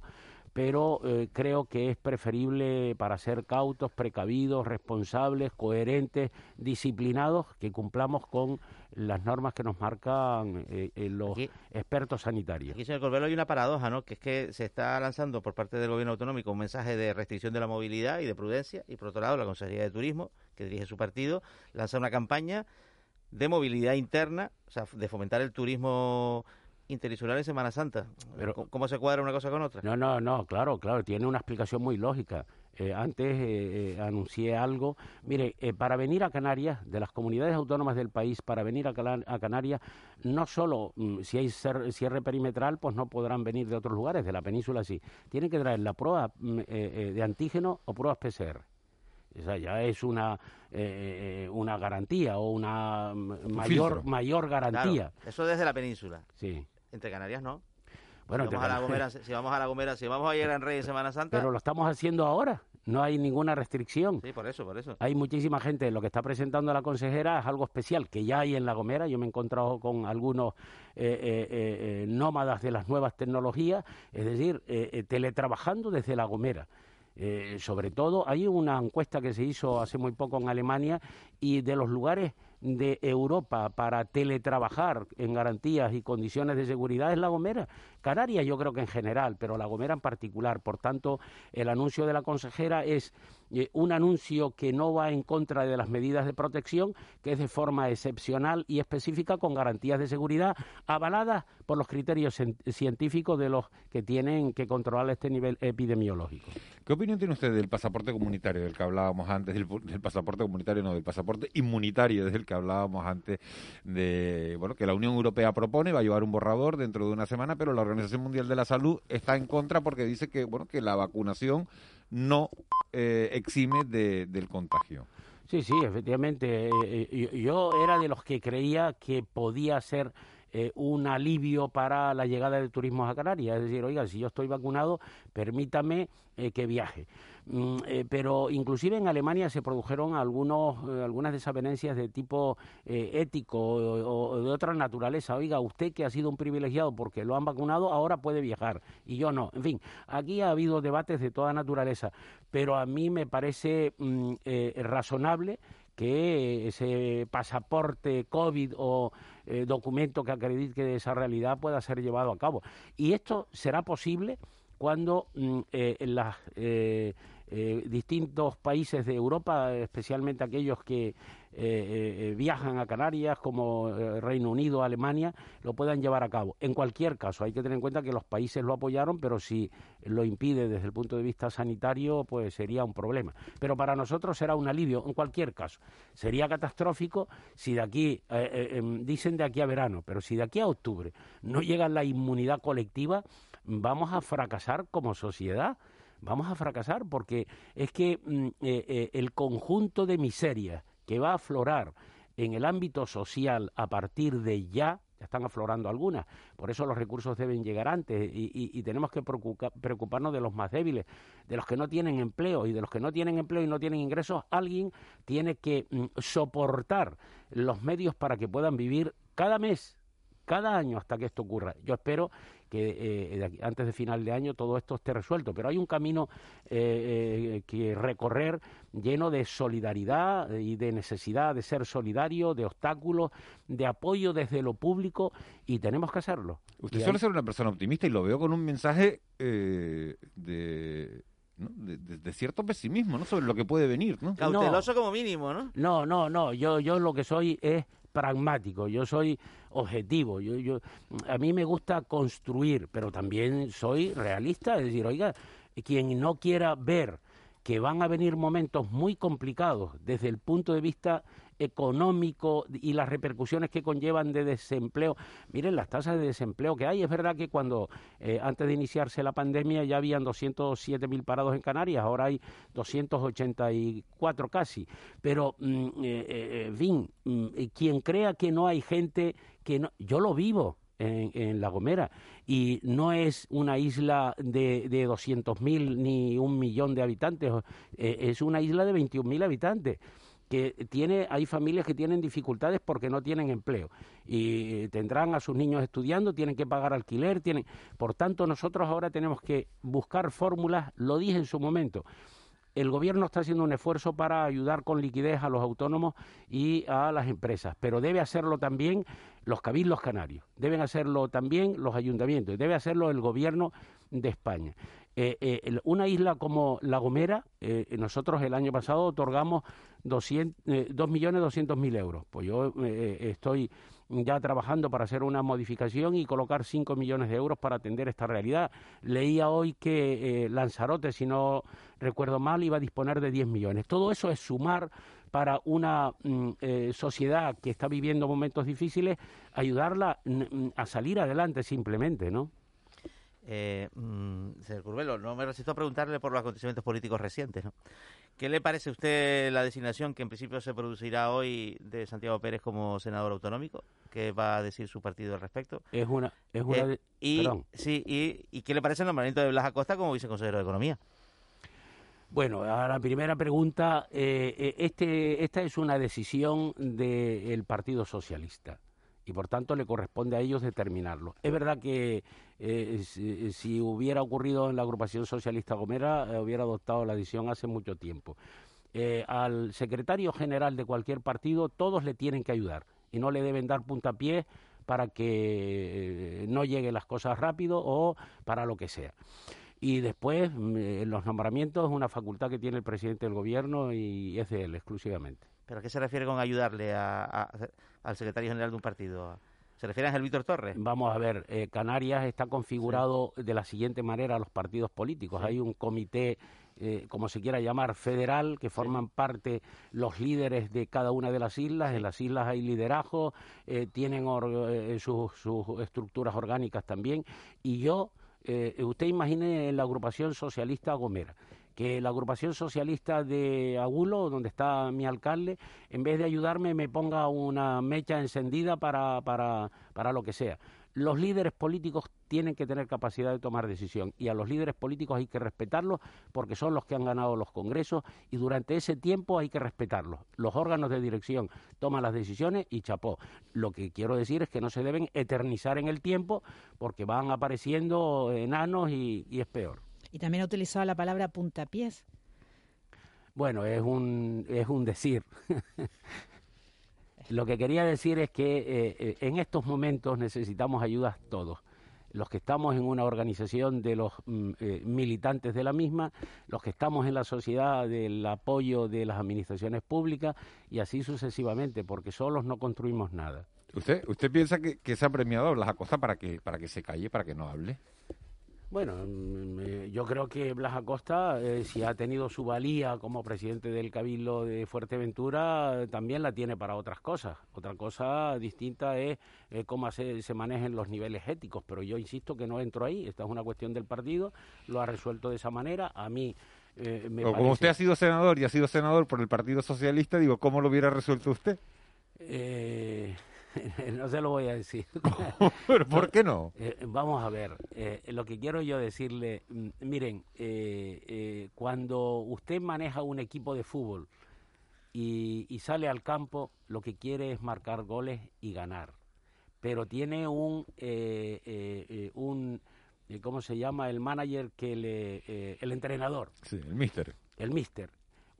pero eh, creo que es preferible para ser cautos, precavidos, responsables, coherentes, disciplinados, que cumplamos con las normas que nos marcan eh, eh, los expertos sanitarios. Aquí, señor Corbelo, hay una paradoja, ¿no? Que es que se está lanzando por parte del gobierno autonómico un mensaje de restricción de la movilidad y de prudencia, y por otro lado, la Consejería de Turismo, que dirige su partido, lanza una campaña de movilidad interna, o sea, de fomentar el turismo interinsular en Semana Santa. Pero, ¿Cómo se cuadra una cosa con otra? No, no, no, claro, claro, tiene una explicación muy lógica. Eh, antes eh, eh, anuncié algo. Mire, para venir a Canarias, de las comunidades autónomas del país, para venir a, Canarias, no solo mm, si hay cierre perimetral, pues no podrán venir de otros lugares, de la península sí. Tienen que traer la prueba mm, de antígeno o pruebas PCR. Esa ya es una, una garantía o una mayor, mayor garantía. eso desde la península. Sí. Entre Canarias no. Bueno, si vamos, a la Gomera, si vamos a La Gomera, si vamos a ir a Rey en Semana Santa. Pero lo estamos haciendo ahora. No hay ninguna restricción. Sí, por eso, por eso. Hay muchísima gente. Lo que está presentando la consejera es algo especial que ya hay en La Gomera. Yo me he encontrado con algunos eh, eh, eh, nómadas de las nuevas tecnologías, es decir, teletrabajando desde La Gomera. sobre todo, hay una encuesta que se hizo hace muy poco en Alemania y de los lugares de Europa para teletrabajar en garantías y condiciones de seguridad es La Gomera, Canarias yo creo que en general, pero La Gomera en particular. Por tanto, el anuncio de la consejera es eh, un anuncio que no va en contra de las medidas de protección, que es de forma excepcional y específica con garantías de seguridad avaladas por los criterios científicos de los que tienen que controlar este nivel epidemiológico. ¿Qué opinión tiene usted del pasaporte comunitario del que hablábamos antes, del, pasaporte comunitario, no, del pasaporte inmunitario del que hablábamos antes, de bueno que la Unión Europea propone, va a llevar un borrador dentro de una semana, pero la Organización Mundial de la Salud está en contra porque dice que bueno que la vacunación no eh, exime del contagio. Sí, sí, efectivamente. Eh, eh, yo era de los que creía que podía ser eh, un alivio para la llegada del turismo a Canarias. Es decir, oiga, si yo estoy vacunado, permítame eh, que viaje. Mm, eh, pero inclusive en Alemania se produjeron algunos, algunas desavenencias de tipo ético o, de otra naturaleza. Oiga, usted que ha sido un privilegiado porque lo han vacunado, ahora puede viajar y yo no. En fin, aquí ha habido debates de toda naturaleza, pero a mí me parece mm, razonable que ese pasaporte COVID o eh, documento que acredite esa realidad pueda ser llevado a cabo. Y esto será posible cuando mm, eh, las eh, eh, distintos países de Europa, especialmente aquellos que eh, eh, viajan a Canarias, como Reino Unido, Alemania, lo puedan llevar a cabo. En cualquier caso, hay que tener en cuenta que los países lo apoyaron, pero si lo impide desde el punto de vista sanitario, pues sería un problema. Pero para nosotros será un alivio, en cualquier caso. Sería catastrófico si de aquí, em, dicen de aquí a verano, pero si de aquí a octubre no llega la inmunidad colectiva, vamos a fracasar como sociedad vamos a fracasar porque es que mm, eh, eh, el conjunto de miserias que va a aflorar en el ámbito social a partir de ya, ya están aflorando algunas, por eso los recursos deben llegar antes y, tenemos que preocuparnos de los más débiles, de los que no tienen empleo y de los que no tienen empleo y no tienen ingresos, alguien tiene que mm, soportar los medios para que puedan vivir cada mes, cada año hasta que esto ocurra. Yo espero que eh, antes de final de año todo esto esté resuelto. Pero hay un camino eh, eh, que recorrer lleno de solidaridad y de necesidad de ser solidario, de obstáculos, de apoyo desde lo público y tenemos que hacerlo. Usted suele ser una persona optimista y lo veo con un mensaje de... De, cierto pesimismo, ¿no? Sobre lo que puede venir, ¿no? Cauteloso como mínimo, ¿no? No, no, no. Yo, yo lo que soy es pragmático, yo soy objetivo, yo, yo, a mí me gusta construir, pero también soy realista, es decir, oiga, quien no quiera ver que van a venir momentos muy complicados desde el punto de vista económico y las repercusiones que conllevan de desempleo. Miren las tasas de desempleo que hay. Es verdad que cuando eh, antes de iniciarse la pandemia ya habían 207.000 parados en Canarias, ahora hay 284 casi. Pero, mm, eh, eh, en fin, mm, quien crea que no hay gente que no, yo lo vivo. En, La Gomera. Y no es una isla de, de 200.000 ni un millón de habitantes, es una isla de 21.000 habitantes que tiene, hay familias que tienen dificultades porque no tienen empleo y tendrán a sus niños estudiando, tienen que pagar alquiler, tienen, por tanto nosotros ahora tenemos que buscar fórmulas, lo dije en su momento. El gobierno está haciendo un esfuerzo para ayudar con liquidez a los autónomos y a las empresas, pero debe hacerlo también los cabildos canarios, deben hacerlo también los ayuntamientos, debe hacerlo el gobierno de España. Eh, eh, una isla como La Gomera, eh, nosotros el año pasado otorgamos 2.200.000 euros. Pues yo estoy ya trabajando para hacer una modificación y colocar 5 millones de euros para atender esta realidad. Leía hoy que Lanzarote, si no recuerdo mal, iba a disponer de 10 millones. Todo eso es sumar para una mm, sociedad que está viviendo momentos difíciles, ayudarla mm, a salir adelante simplemente, ¿no? Eh, mm, señor Curbelo, no me resisto a preguntarle por los acontecimientos políticos recientes. ¿no? ¿Qué le parece a usted la designación que en principio se producirá hoy de Santiago Pérez como senador autonómico? ¿Qué va a decir su partido al respecto? Es una... Es una eh, y, sí, y, qué le parece el nombramiento de Blas Acosta como viceconsejero de Economía? Bueno, a la primera pregunta, eh, eh, este, esta es una decisión del Partido Socialista y por tanto le corresponde a ellos determinarlo. Es verdad que eh, si, hubiera ocurrido en la agrupación socialista Gomera, eh, hubiera adoptado la decisión hace mucho tiempo. Eh, al secretario general de cualquier partido todos le tienen que ayudar y no le deben dar puntapiés para que eh, no lleguen las cosas rápido o para lo que sea. Y después, mm, los nombramientos es una facultad que tiene el presidente del gobierno y es de él exclusivamente. ¿Pero a qué se refiere con ayudarle al secretario general de un partido? ¿Se refiere a Ángel Víctor Torres? Vamos a ver, eh, Canarias está configurado de la siguiente manera a los partidos políticos. Hay un comité eh, como se quiera llamar, federal, que forman parte los líderes de cada una de las islas. En las islas hay liderazgo, eh, tienen sus, sus, estructuras orgánicas también. Y yo, usted imagine la agrupación socialista Gomera que la agrupación socialista de Agulo, donde está mi alcalde, en vez de ayudarme me ponga una mecha encendida para, para, para lo que sea. Los líderes políticos tienen que tener capacidad de tomar decisión y a los líderes políticos hay que respetarlos porque son los que han ganado los congresos y durante ese tiempo hay que respetarlos. Los órganos de dirección toman las decisiones y chapó. Lo que quiero decir es que no se deben eternizar en el tiempo porque van apareciendo enanos y es peor. Y también ha utilizado la palabra puntapiés. Bueno, es un, es un decir. Lo que quería decir es que eh, eh, en estos momentos necesitamos ayudas todos. Los que estamos en una organización de los mm, eh, militantes de la misma, los que estamos en la sociedad del apoyo de las administraciones públicas y así sucesivamente, porque solos no construimos nada. ¿Usted, usted piensa que, que se ha premiado a Blas Acosta para que, para que se calle, para que no hable? Bueno, mm, eh, yo creo que Blas Acosta, eh, si ha tenido su valía como presidente del Cabildo de Fuerteventura, también la tiene para otras cosas. Otra cosa distinta es eh, cómo se, se, manejan los niveles éticos, pero yo insisto que no entro ahí. Esta es una cuestión del partido, lo ha resuelto de esa manera. A mí. Me o como usted ha sido senador y ha sido senador por el Partido Socialista, digo, ¿cómo lo hubiera resuelto usted? Eh, no se lo voy a decir. ¿Pero por qué no? Eh, vamos a ver, eh, lo que quiero yo decirle, mm, miren, eh, cuando usted maneja un equipo de fútbol y, y, sale al campo, lo que quiere es marcar goles y ganar. Pero tiene un, un ¿cómo se llama? El manager que le, el entrenador. Sí, el mister. El mister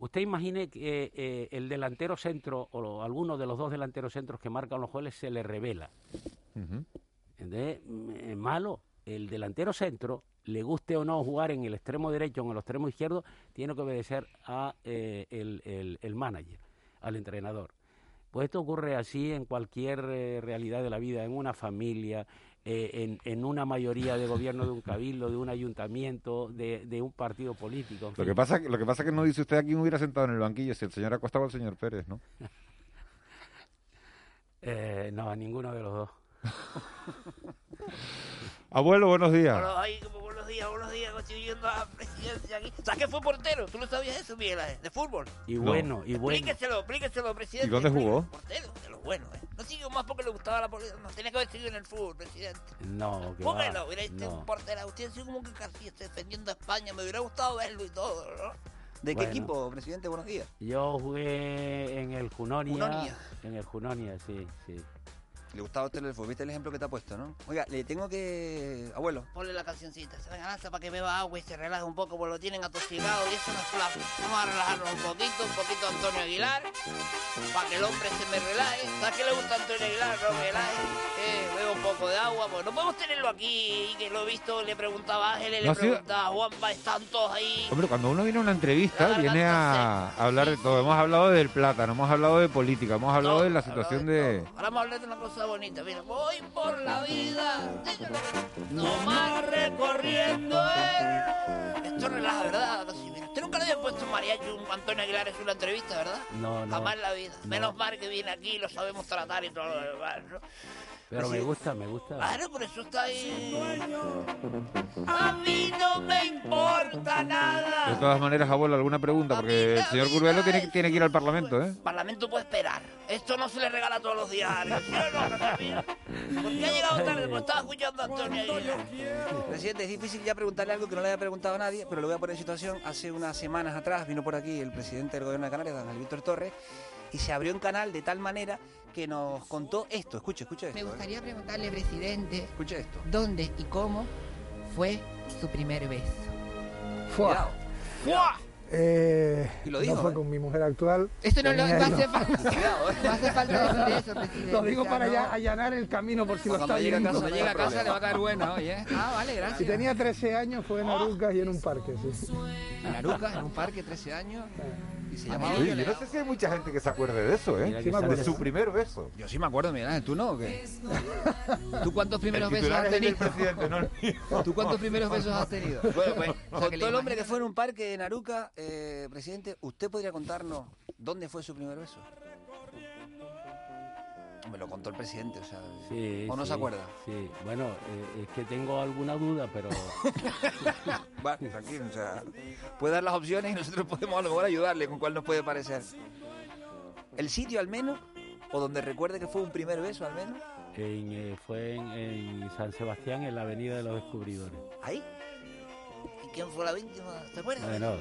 Usted imagine que eh, el delantero centro o alguno de los dos delanteros centros que marcan los goles se le revela. Mm, malo. El delantero centro, le guste o no jugar en el extremo derecho o en el extremo izquierdo, tiene que obedecer a eh, el, manager, al entrenador. Pues esto ocurre así en cualquier eh, realidad de la vida, en una familia, eh, en, una mayoría de gobierno de un cabildo, de un ayuntamiento, de, un partido político. Lo que pasa lo que pasa que no dice usted a quién hubiera sentado en el banquillo, si el señor Acosta o el señor Pérez, ¿no? eh, no, a ninguno de los dos. Abuelo, buenos días. buenos días, buenos días, consiguiendo a presidencia aquí. ¿Sabes que fue portero? ¿Tú lo sabías eso, Miguel? De fútbol. Y bueno, y bueno. Explíqueselo, explíqueselo, presidente. ¿Y dónde jugó? Portero, de los buenos, ¿eh? No siguió más porque le gustaba la política. No, tenía que haber seguido en el fútbol, presidente. No, que Póngalo, mira, este no. un portero. Usted sido como que casi está defendiendo a España. Me hubiera gustado verlo y todo, ¿no? ¿De qué equipo, presidente? Buenos días. Yo jugué en el Junonia. Junonia. En el Junonia, sí, sí. Le gustaba a usted el fútbol. ¿Viste el ejemplo que te ha puesto, no? Oiga, le tengo que. Abuelo. Ponle la cancioncita. Se lanza para que beba agua y se relaje un poco, porque lo tienen atosigado y eso no es flaco. Vamos a relajarnos un poquito, un poquito a Antonio Aguilar, para que el hombre se me relaje. ¿Sabes qué le gusta a Antonio Aguilar? No me relaje. Eh, bebo un poco de agua, pues no podemos tenerlo aquí. Que lo he visto, le preguntaba a Ángeles, le preguntaba a Juanpa, están todos ahí. Hombre, cuando uno viene a una entrevista, viene a hablar de todo. Hemos hablado del plátano, hemos hablado de política, hemos hablado de la situación de. Ahora vamos a hablar de una cosa bonita. Mira, voy por la vida, no más recorriendo. Esto relaja, ¿verdad? Usted nunca le había puesto mariachi a Antonio Aguilar en una entrevista, ¿verdad? No, no. Jamás en la vida. Menos mal que viene aquí, lo sabemos tratar y todo lo demás, ¿no? Pero me gusta, me gusta. Claro, por eso está ahí. A mí no me importa nada. De todas maneras, abuelo, alguna pregunta, porque el señor Curvelo tiene, tiene que ir al Parlamento, ¿eh? El Parlamento puede esperar. Esto no se le regala todos los días. ¿Por qué ha llegado tarde? Pues estaba escuchando a Antonio Presidente, es difícil ya preguntarle algo que no le haya preguntado a nadie, pero lo voy a poner en situación. Hace unas semanas atrás vino por aquí el presidente del gobierno de Canarias, Daniel Víctor Torres, y se abrió un canal de tal manera que nos contó esto. Escuche, escuche esto. Me gustaría preguntarle, presidente, escuche esto. ¿dónde y cómo fue su primer beso? ¡Fua! Eh, Y lo no dijo, fue ¿eh? con mi mujer actual. Esto no lo no falta. ¿eh? No hace falta decir eso, presidente. Lo digo O sea, para no- ya allanar el camino por si lo Cuando está llegue a viendo. casa, Cuando llegue a casa le va a caer buena hoy, ¿eh? Ah, vale, gracias. tenía 13 años, fue en Arucas y en un parque, sí. En Arucas, en un parque, 13 años. Y se llamaba... Oye, yo no sé si hay mucha gente que se acuerde de eso, ¿eh? Mira que de su primer beso. Yo sí me acuerdo, Miguel ¿tú no o qué? ¿Tú cuántos primeros El besos has tenido? presidente, no el mío. ¿Tú cuántos primeros besos has tenido? Bueno, pues, sea, que contó le el hombre que fue en un parque en Aruca, eh, presidente, ¿usted podría contarnos dónde fue su primer beso? Me lo contó el presidente, o sea, Sí, ¿o no sí, se acuerda? Sí, bueno, eh, es que tengo alguna duda, pero Bueno, tranquilo, o sea, puede dar las opciones y nosotros podemos a lo mejor ayudarle con cuál nos puede parecer. ¿El sitio al menos? ¿O donde recuerde que fue un primer beso al menos? en, eh, fue en, en San Sebastián, en la Avenida de los Descubridores. ¿Ahí? ¿Y quién fue la víctima? ¿Se acuerda? Bueno,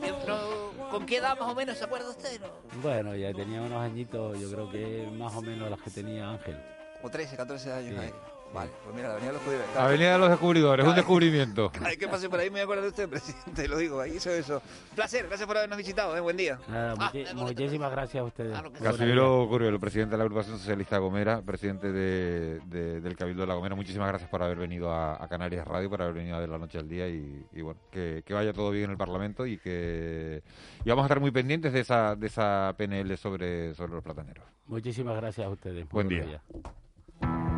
¿Quién fue- ¿Con qué edad más o menos se acuerda usted? no? bueno, ya tenía unos añitos, yo creo que más o menos las que tenía Ángel. O 13, 14 años Sí. ahí. Vale, pues mira, la Avenida de los Judíos. Avenida de los Descubridores, un descubrimiento. Cada vez que pase por ahí me acuerdo de usted, presidente, lo digo, ahí hizo eso. Un placer, gracias por habernos visitado, ¿eh? buen día. Nada, Ah, muchísimas gracias a ustedes. Casimiro Curvelo, presidente de la agrupación socialista Gomera, presidente de, de- del Cabildo de la Gomera, muchísimas gracias por haber venido a, a Canarias Radio, por haber venido de la noche al día y, y bueno, que, que vaya todo bien en el Parlamento y que y vamos a estar muy pendientes de esa, de esa PNL sobre, sobre los plataneros. Muchísimas gracias a ustedes. Buen día.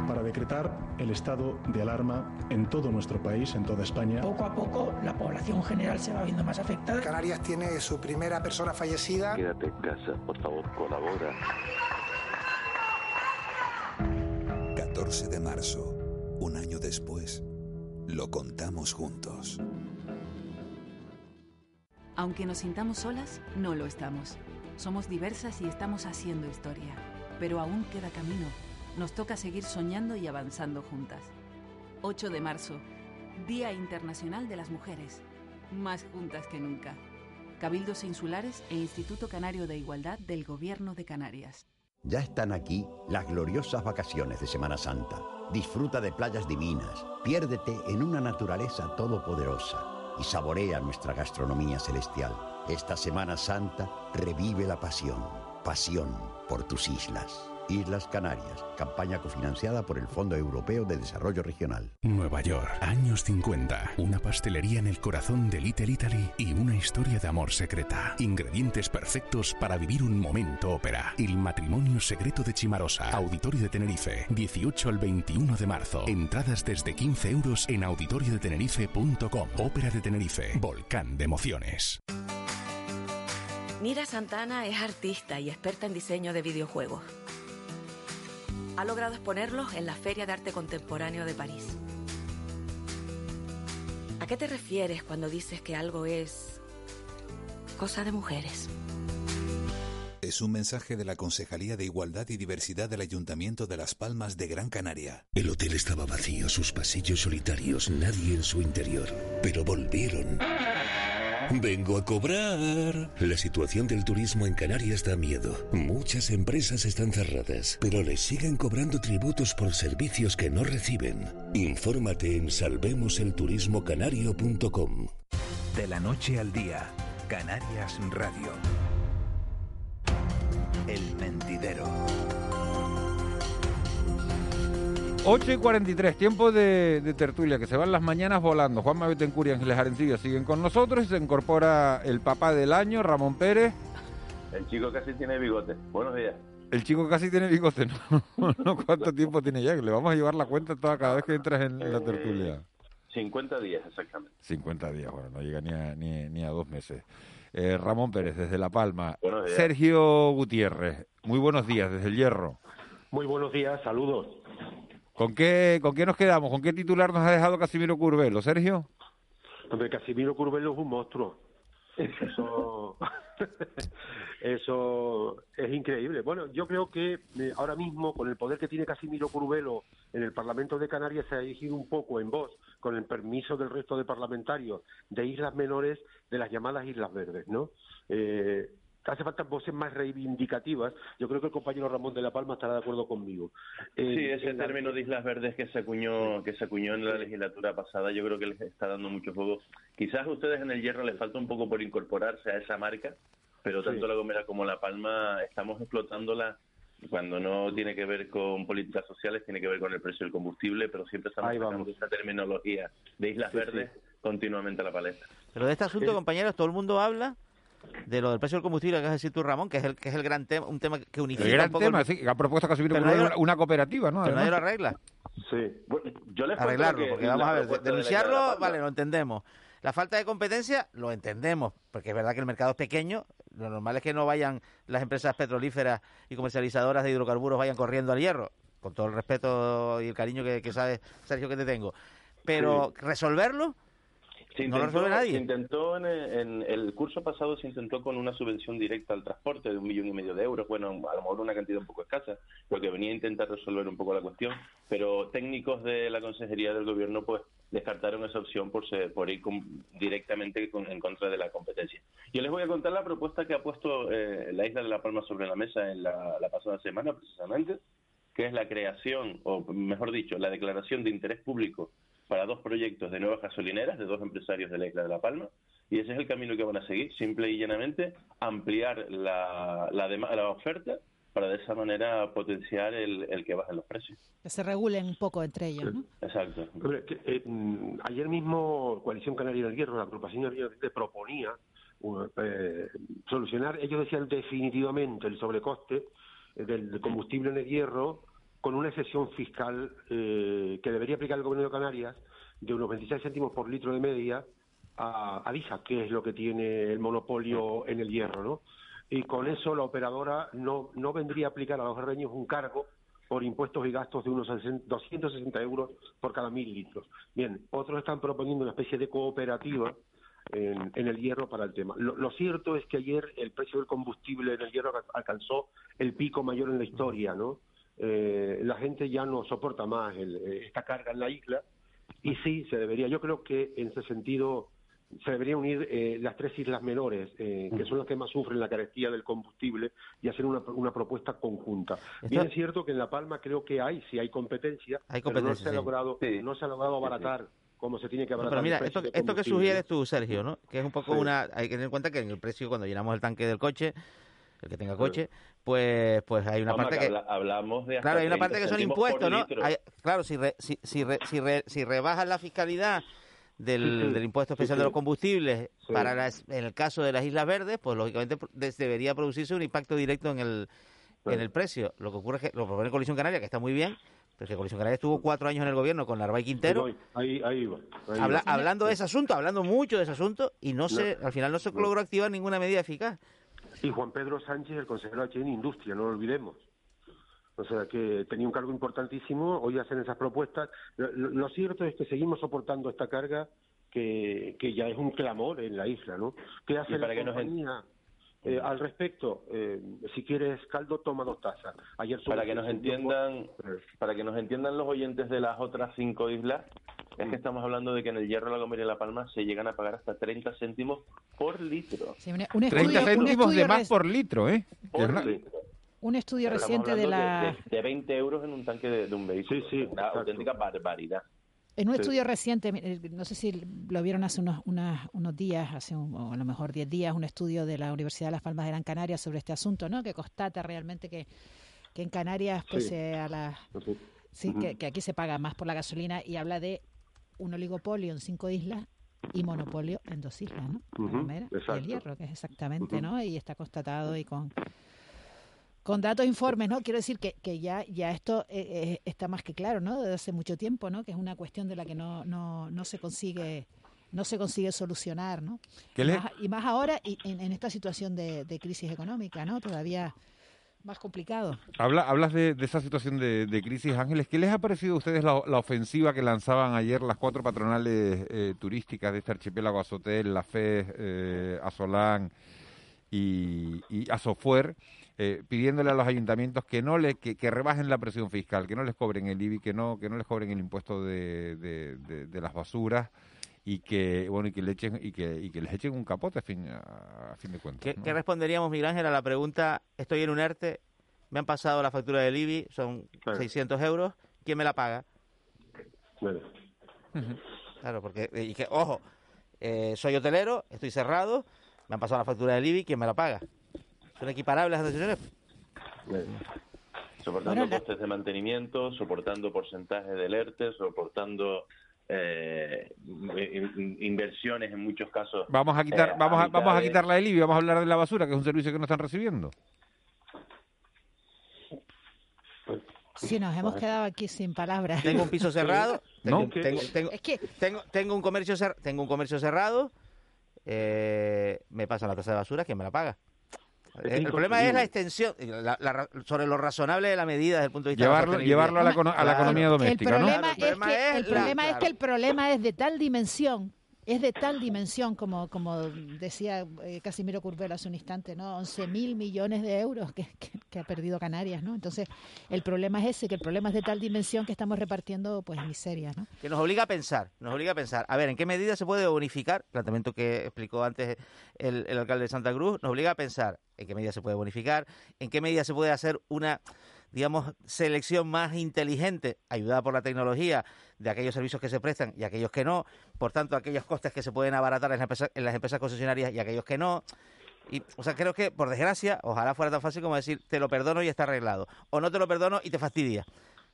Para decretar el estado de alarma en todo nuestro país, en toda España. Poco a poco la población general se va viendo más afectada. Canarias tiene su primera persona fallecida. Quédate en casa, por favor, colabora. 14 de marzo, un año después, lo contamos juntos. Aunque nos sintamos solas, no lo estamos. Somos diversas y estamos haciendo historia. Pero aún queda camino. Nos toca seguir soñando y avanzando juntas. 8 de marzo, Día Internacional de las Mujeres. Más juntas que nunca. Cabildos Insulares e Instituto Canario de Igualdad del Gobierno de Canarias. Ya están aquí las gloriosas vacaciones de Semana Santa. Disfruta de playas divinas, piérdete en una naturaleza todopoderosa y saborea nuestra gastronomía celestial. Esta Semana Santa revive la pasión, pasión por tus islas. Islas Canarias, campaña cofinanciada por el Fondo Europeo de Desarrollo Regional. Nueva York, años 50. Una pastelería en el corazón de Little Italy y una historia de amor secreta. Ingredientes perfectos para vivir un momento ópera. El matrimonio secreto de Chimarosa. Auditorio de Tenerife. 18 al 21 de marzo. Entradas desde 15 euros en auditoriodetenerife.com. Ópera de Tenerife. Volcán de emociones. Nira Santana es artista y experta en diseño de videojuegos. Ha logrado exponerlos en la Feria de Arte Contemporáneo de París. ¿A qué te refieres cuando dices que algo es cosa de mujeres? Es un mensaje de la Concejalía de Igualdad y Diversidad del Ayuntamiento de Las Palmas de Gran Canaria. El hotel estaba vacío, sus pasillos solitarios, nadie en su interior. Pero volvieron. Vengo a cobrar. La situación del turismo en Canarias da miedo. Muchas empresas están cerradas, pero les siguen cobrando tributos por servicios que no reciben. Infórmate en salvemoselturismocanario.com. De la noche al día, Canarias Radio. El mentidero. 8 y 43, tiempo de, de tertulia, que se van las mañanas volando. Juanma Betancourt y Ángeles Arencilla siguen con nosotros y se incorpora el papá del año, Ramón Pérez. El chico casi tiene bigote. Buenos días. El chico casi tiene bigote, ¿no? no ¿Cuánto tiempo tiene ya? Que le vamos a llevar la cuenta toda cada vez que entras en la tertulia. 50 días exactamente. 50 días, bueno, no llega ni a, ni, ni a dos meses. Eh, Ramón Pérez, desde La Palma. Buenos días. Sergio Gutiérrez, muy buenos días, desde El Hierro. Muy buenos días, saludos. ¿Con qué, ¿Con qué nos quedamos? ¿Con qué titular nos ha dejado Casimiro Curvelo, Sergio? Hombre, Casimiro Curvelo es un monstruo. Eso, eso es increíble. Bueno, yo creo que eh, ahora mismo, con el poder que tiene Casimiro Curvelo en el Parlamento de Canarias, se ha dirigido un poco en voz, con el permiso del resto de parlamentarios, de islas menores, de las llamadas Islas Verdes, ¿no? Eh, hace falta voces más reivindicativas. Yo creo que el compañero Ramón de la Palma estará de acuerdo conmigo. Eh, Sí, ese la- término de Islas Verdes que se acuñó que se acuñó en la legislatura pasada, yo creo que les está dando mucho juego. Quizás a ustedes en el Hierro les falta un poco por incorporarse a esa marca, pero Sí. tanto La Gomera como La Palma estamos explotándola cuando no tiene que ver con políticas sociales, tiene que ver con el precio del combustible, pero siempre estamos sacando esa terminología de Islas Sí, Verdes continuamente a la palestra. Pero de este asunto, compañeros, todo el mundo habla de lo del precio del combustible, que vas a decir tú, Ramón, que es el, que es el gran tema, un tema que unifica El gran un poco tema, el- sí, que ha propuesto lo- una, una cooperativa, ¿no? pero nadie lo arregla. Sí. Bueno, yo les Arreglarlo, que porque vamos a ver, denunciarlo, de vale, lo entendemos. La falta de competencia, lo entendemos, porque es verdad que el mercado es pequeño. Lo normal es que no vayan las empresas petrolíferas y comercializadoras de hidrocarburos vayan corriendo al hierro, con todo el respeto y el cariño que, que sabes, Sergio, que te tengo. Pero resolverlo, Se no lo intentó, resuelve nadie. se intentó en, en el curso pasado se intentó con una subvención directa al transporte de un millón y medio de euros, bueno, a lo mejor una cantidad un poco escasa, porque venía a intentar resolver un poco la cuestión, pero técnicos de la Consejería del Gobierno pues descartaron esa opción por ser, por ir con- directamente con- en contra de la competencia. Yo les voy a contar la propuesta que ha puesto eh, la Isla de La Palma sobre la mesa en la, la pasada semana, precisamente, que es la creación, o mejor dicho, la declaración de interés público para dos proyectos de nuevas gasolineras de dos empresarios de la isla de La Palma. Y ese es el camino que van a seguir, simple y llanamente, ampliar la, la, oferta para de esa manera potenciar el, el que bajen los precios. Que se regulen un poco entre ellos, ¿no? Exacto. Hombre, que, eh, mm, ayer mismo Coalición Canaria del Hierro, la agrupación del Hierro, proponía uh, eh, solucionar, ellos decían definitivamente el sobrecoste del combustible en el hierro con una excepción fiscal eh, que debería aplicar el Gobierno de Canarias de unos 26 céntimos por litro de media a, a que es lo que tiene el monopolio en el hierro, ¿no? Y con eso la operadora no, no vendría a aplicar a los herreños un cargo por impuestos y gastos de unos 60 260 euros por cada mil litros. Bien, otros están proponiendo una especie de cooperativa en, el hierro para el tema. Lo, cierto es que ayer el precio del combustible en el hierro alca- alcanzó el pico mayor en la historia, ¿no? Eh, la gente ya no soporta más el- eh, esta carga en la isla y sí, se debería, yo creo que en ese sentido se deberían unir eh, las tres islas menores, eh, que son las que más sufren la carestía del combustible, y hacer una, una propuesta conjunta. Bien es cierto que en La Palma creo que hay, sí hay competencia, Hay pero no se ha sí. logrado, no se ha logrado abaratar como se tiene que No, abaratar pero mira, el esto, esto que sugieres tú, Sergio, ¿no? Que es un poco Sí. una... Hay que tener en cuenta que en el precio, cuando llenamos el tanque del coche, el que tenga coche, pues pues hay una Vamos, parte que que... habla- hablamos de hasta Claro, hay una 30 parte que son impuestos, ¿no? Hay- claro, si, re- si, si, re- si, re- si rebajas la fiscalidad del, Sí, sí. del impuesto especial sí. de los combustibles para las, en el caso de las Islas Verdes, pues lógicamente debería producirse un impacto directo en el, en el precio. Lo que ocurre es que lo propone Coalición Canaria, que está muy bien, pero que Coalición Canaria estuvo cuatro años en el gobierno con Narváez Quintero, Ahí, ahí va. ahí habla- va. hablando de ese asunto, hablando mucho de ese asunto, y no se, al final no se No. logró activar ninguna medida eficaz. Y Juan Pedro Sánchez, el consejero H en Industria, no lo olvidemos. O sea, que tenía un cargo importantísimo, hoy hacen esas propuestas. Lo, lo- cierto es que seguimos soportando esta carga que, que ya es un clamor en la isla, ¿no? ¿Qué hace para la compañía? Eh, al respecto, eh, si quieres caldo, toma dos tazas. Ayer para que nos entiendan para que nos entiendan los oyentes de las otras cinco islas es que estamos hablando de que en el Hierro, La Gomera y La Palma se llegan a pagar hasta 30 céntimos por litro. Sí, un, 30 estudio, un céntimos de más por litro, ¿eh? Un estudio reciente de la... de, de 20 euros en un tanque de, de un vehículo. Sí, sí, Una exacto. auténtica barbaridad. En un Sí. estudio reciente, eh, no sé si lo vieron hace unos, unas- unos días, hace un- o a lo mejor 10 días, un estudio de la Universidad de Las Palmas de Gran Canaria sobre este asunto, ¿no? Que constata realmente que, que en Canarias, pues Sí. a la, sí, que, que aquí se paga más por la gasolina y habla de un oligopolio en cinco islas y monopolio en dos islas, ¿no? La Ujú, Gomera y el. Hierro, que es exactamente. ¿no? Y está constatado y con con datos informes, ¿no? Quiero decir que, que ya, ya esto eh, eh, está más que claro, ¿no? Desde hace mucho tiempo, ¿no? Que es una cuestión de la que no, no, no se consigue no se consigue solucionar, ¿no? ¿Qué Y le- más, y más ahora y en, en esta situación de, de crisis económica, ¿no? Todavía más complicado. Habla, hablas de, de esa situación de, de crisis, Ángeles. ¿Qué les ha parecido a ustedes la, la ofensiva que lanzaban ayer las cuatro patronales eh, turísticas de este archipiélago Azotel, La Fe, eh, Azolán y, y Azofuer, eh, pidiéndole a los ayuntamientos que no le, que, que rebajen la presión fiscal, que no les cobren el IBI, que no, que no les cobren el impuesto de, de- de- de las basuras y que bueno y que le echen y que, y que les echen un capote a fin a, fin de cuentas. ¿Qué, ¿no? qué responderíamos, Miguel Ángel, a la pregunta, estoy en un ERTE, me han pasado la factura del IBI, son 600 euros, ¿quién me la paga? Claro, porque, y que, ojo, eh, soy hotelero, estoy cerrado, me han pasado la factura del IBI, ¿quién me la paga? ¿Son equiparables las decisiones? Soportando Bueno, la- costes de mantenimiento, soportando porcentaje del ERTE, soportando eh, in- in- inversiones en muchos casos. Vamos a quitar eh, vamos a, vamos a quitar la del IBI, vamos a hablar de la basura, que es un servicio que no están recibiendo. Sí, nos hemos quedado aquí sin palabras. Tengo un piso cerrado, ¿No? tengo, tengo, tengo, tengo, tengo un comercio cer- tengo un comercio cerrado, eh, me pasa la tasa de basura, ¿quién me la paga? Es El, el problema es la extensión, la- la ra- sobre lo razonable de la medida desde el punto de vista Llevarlo- de la llevarlo a la a la economía doméstica, El problema es, que, es el la- problema es claro. que el problema es de tal dimensión, es de tal dimensión, como, como decía eh, Casimiro Curvelo hace un instante, ¿no? 11 mil millones de euros que, que- ha perdido Canarias, ¿no? Entonces, el problema es ese, que el problema es de tal dimensión que estamos repartiendo, pues, miseria, ¿no? que nos obliga a pensar, nos obliga a pensar, a ver, ¿en qué medida se puede bonificar? Planteamiento que explicó antes el, el alcalde de Santa Cruz, nos obliga a pensar en qué medida se puede bonificar, en qué medida se puede hacer una, digamos, selección más inteligente, ayudada por la tecnología, de aquellos servicios que se prestan y aquellos que no, por tanto, aquellos costes que se pueden abaratar en las empresas, en las empresas concesionarias y aquellos que no. Y, o sea, creo que, por desgracia, ojalá fuera tan fácil como decir, te lo perdono y está arreglado, o no te lo perdono y te fastidia.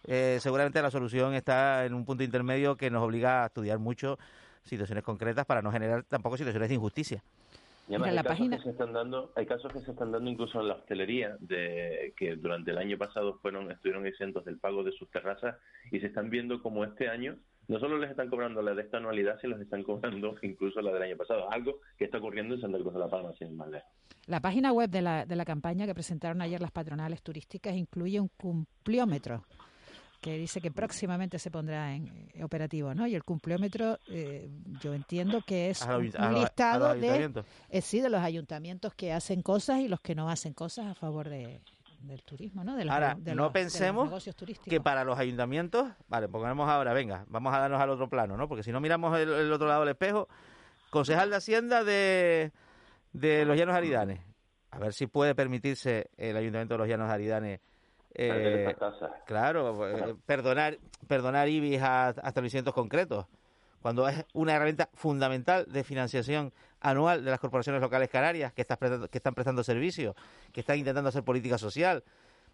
Eh, seguramente la solución está en un punto intermedio que nos obliga a estudiar mucho situaciones concretas para no generar tampoco situaciones de injusticia. Y además Mira, hay la casos página- que se están dando, hay casos que se están dando incluso en la hostelería, de que durante el año pasado fueron estuvieron exentos del pago de sus terrazas y se están viendo como este año no solo les están cobrando la de esta anualidad, sino les están cobrando incluso la del año pasado, algo que está ocurriendo en Santa Cruz de la Palma, sin más lejos. La página web de la, de la campaña que presentaron ayer las patronales turísticas incluye un cumpliómetro que dice que próximamente se pondrá en eh, operativo, ¿no? Y el cumpliómetro, eh, yo entiendo que es A un a a listado los de, eh, sí, de los ayuntamientos que hacen cosas y los que no hacen cosas a favor de, del turismo, ¿no? De los, Ahora, de no los- de los pensemos que para los ayuntamientos, vale, pongamos ahora, venga, vamos a darnos al otro plano, ¿no? Porque si no miramos el, el otro lado del espejo, concejal de Hacienda de, de los Llanos Aridanes, a ver si puede permitirse el ayuntamiento de los Llanos Aridanes eh, claro, eh, perdonar, perdonar IBIs a, a establecimientos concretos, cuando es una herramienta fundamental de financiación anual de las corporaciones locales canarias que, estás prestando- que están prestando servicios, que están intentando hacer política social,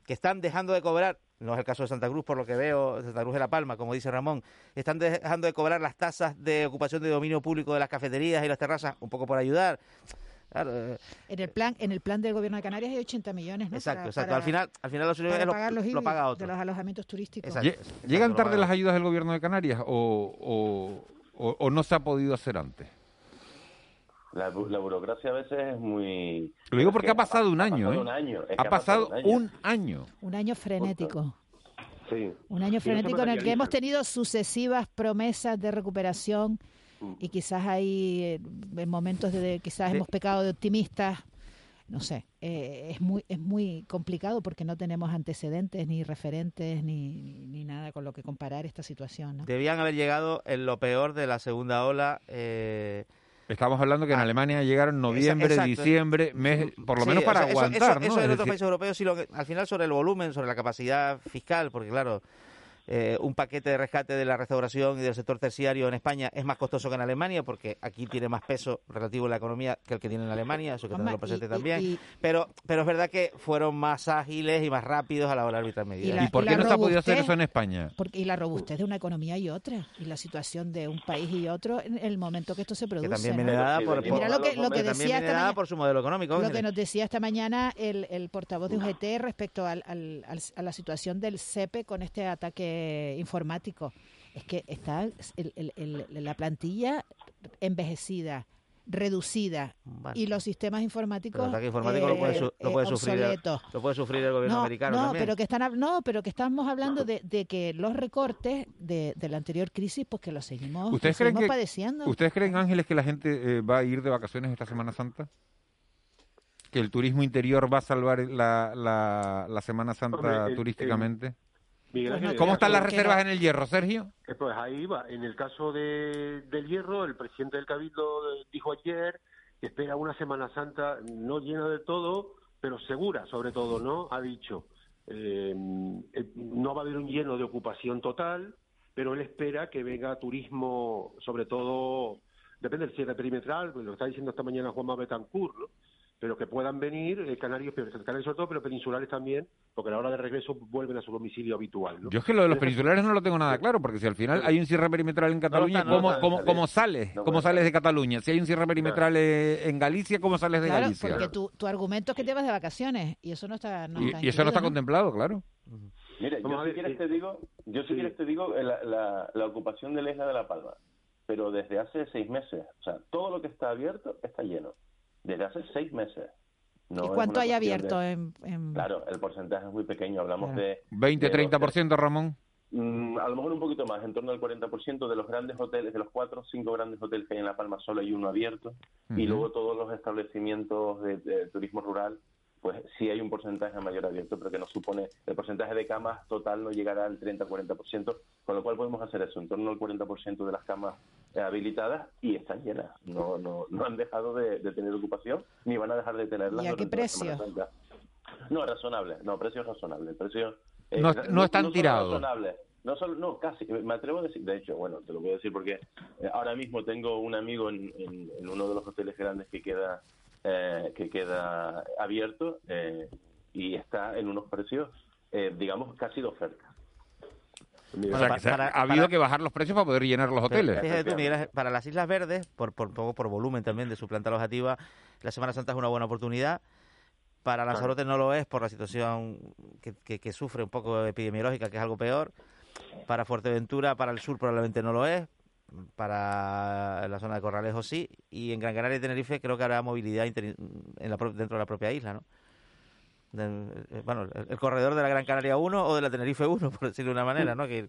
que están dejando de cobrar, no es el caso de Santa Cruz por lo que veo, Santa Cruz de la Palma, como dice Ramón, están dejando de cobrar las tasas de ocupación de dominio público de las cafeterías y las terrazas, un poco por ayudar. Claro, eh, En el plan, en el plan del gobierno de Canarias hay 80 millones, ¿no? exacto, Para- exacto. para- al final, al final los para lo, pagar los lo IBI paga de otro. los alojamientos turísticos. Lle- ¿Llegan tarde las ayudas del gobierno de Canarias o, o, o- o no se ha podido hacer antes? La, bu- la burocracia a veces es muy... Lo digo porque que ha pasado un ha año, pasado ¿eh? un año, Ha pasado un año. un año. Un año frenético. Sí. Un año no frenético en el que hemos tenido sucesivas promesas de recuperación y quizás hay eh, en momentos de, quizás hemos pecado de optimistas. No sé, eh, es muy es muy complicado porque no tenemos antecedentes ni referentes ni, ni, ni nada con lo que comparar esta situación. ¿no? Debían haber llegado en lo peor de la segunda ola. eh, Estamos hablando que en Alemania llegaron noviembre, exacto. diciembre, mes, por lo Sí, menos para eso- eso- aguantar, eso, ¿no? Eso Es en otros decir, países europeos, sí, lo que- al final sobre el volumen, sobre la capacidad fiscal, porque claro, eh, un paquete de rescate de la restauración y del sector terciario en España es más costoso que en Alemania, porque aquí tiene más peso relativo en la economía que el que tiene en Alemania, eso que Hombre, tenerlo presente y- también. y- pero, pero es verdad que fueron más ágiles y más rápidos a la hora de arbitrar medidas. la- ¿Y por y qué la no se ha podido hacer eso en España? Porque, y la robustez de una economía y otra, y la situación de un país y otro en el momento que esto se produce. que también viene ¿no? dada por, Mira lo que, lo que también decía viene esta dada mañana- por su modelo económico. Lo que nos decía esta mañana el, el portavoz de UGT respecto al, al- al- a la situación del CEPE con este ataque informático. Es que está el- el- el- la plantilla envejecida, reducida y los sistemas informáticos Pero el ataque informático lo puede, su- eh, lo puede eh, sufrir, obsoletos. lo puede sufrir el gobierno No, americano no, también. pero que están no, pero que estamos hablando de, de que los recortes de, de la anterior crisis, pues que los seguimos, ¿Ustedes los creen, seguimos que, padeciendo. ¿Ustedes creen, Ángeles, que la gente eh, va a ir de vacaciones esta Semana Santa? ¿Que el turismo interior va a salvar la, la, la Semana Santa Hombre, el- turísticamente? Miguel Pues no ¿Cómo están las reservas en el hierro, Sergio? Eh, Pues ahí va. En el caso de, del hierro, el presidente del Cabildo eh, dijo ayer que espera una Semana Santa no llena de todo, pero segura, sobre todo, ¿no? Ha dicho. eh, eh, no va a haber un lleno de ocupación total, pero él espera que venga turismo, sobre todo, depende del cierre perimetral, pues lo está diciendo esta mañana Juanma Betancourt, ¿no? Pero que puedan venir eh, canarios, pero canarios sobre todo, pero peninsulares también, porque a la hora de regreso vuelven a su domicilio habitual. ¿no? Yo es que lo de los peninsulares no lo tengo nada claro, porque si al final hay un cierre perimetral en Cataluña, no lo ¿cómo, cómo, no cómo sales? No ¿Cómo sales de Cataluña? Si hay un cierre perimetral eh, en Galicia, ¿cómo sales de Claro, Galicia? porque tu, tu argumento es que te vas de vacaciones y eso no está. No Y, está y eso no está contemplado, claro. Mira, yo si quieres eh, te digo, yo si sí. quieres te digo eh, la, la, la ocupación de la isla de La Palma, pero desde hace seis meses, o sea, todo lo que está abierto está lleno, desde hace seis meses. No ¿Y cuánto hay abierto de- en, en- Claro, el porcentaje es muy pequeño, hablamos Claro. de... 20, de 30%, Ramón. Mm, a lo mejor un poquito más, en torno al 40% de los grandes hoteles, de los cuatro o cinco grandes hoteles que hay en La Palma, solo hay uno abierto. Y luego todos los establecimientos de, de turismo rural, pues sí hay un porcentaje mayor abierto, pero que no supone, el porcentaje de camas total no llegará al 30-40%, con lo cual podemos hacer eso, en torno al 40% de las camas eh, habilitadas y están llenas. No, no, no han dejado de, de tener ocupación, ni van a dejar de tenerlas. ¿Y a qué precio? No, razonable, no, precio razonable. El precio, eh, No- no están solo tirados. No, solo, no, casi. Me atrevo a decir, de hecho, bueno, te lo voy a decir porque eh, ahora mismo tengo un amigo en, en- en uno de los hoteles grandes que queda eh, que queda abierto eh, y está en unos precios, eh, digamos, casi de oferta. o sea, que se ha- ha habido que bajar los precios para poder llenar los hoteles. Fíjate tú, Miguel para las Islas Verdes, por, por, poco por volumen también de su planta alojativa, la Semana Santa es una buena oportunidad. Para Lanzarote no lo es por la situación que, que- que sufre un poco epidemiológica, que es algo peor. Para Fuerteventura, para el sur probablemente no lo es. Para la zona de Corralejo sí. Y en Gran Canaria y Tenerife creo que habrá movilidad en la pro- dentro de la propia isla, ¿no? Eh, bueno, el, el corredor de la Gran Canaria 1 o de la Tenerife 1, por decirlo de una manera, ¿no? Que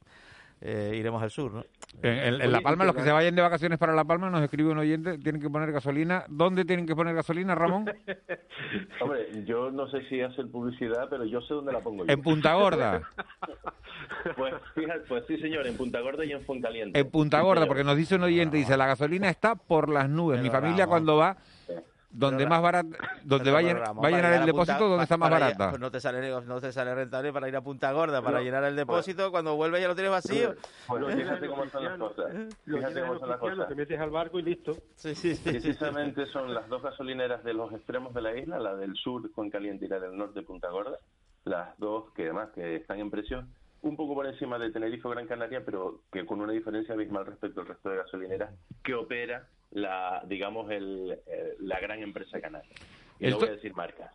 eh, iremos al sur, ¿no? En, en- en La Palma, los que se vayan de vacaciones para La Palma, nos escribe un oyente, tienen que poner gasolina. ¿Dónde tienen que poner gasolina, Ramón? Hombre, yo no sé si hacer publicidad, pero yo sé dónde la pongo yo. En Punta Gorda. Pues, fíjate, pues sí, señor, en Punta Gorda y en Fuencaliente. En Punta Gorda, porque nos dice un oyente, dice, la gasolina está por las nubes. Mi familia cuando va, donde Pero, más barata, donde va a llen- Ramón, va a para llenar el Punta- depósito, donde está más barata. pues no te sale no te sale rentable para ir a Punta Gorda, para No, llenar el depósito, cuando vuelves ya lo tienes vacío. Bueno, Lo llenas fíjate cómo son las cosas. Fíjate cómo son las cosas. te metes al barco y listo. Sí, sí, sí. Precisamente son las dos gasolineras de los extremos de la isla, la del sur, Fuencaliente, y la del norte, Punta Gorda. Las dos que además que están en precios un poco por encima de Tenerife o Gran Canaria, pero que con una diferencia abismal respecto al resto de gasolineras que opera la, digamos, el, eh, la gran empresa canaria. Y El no voy a decir marcas.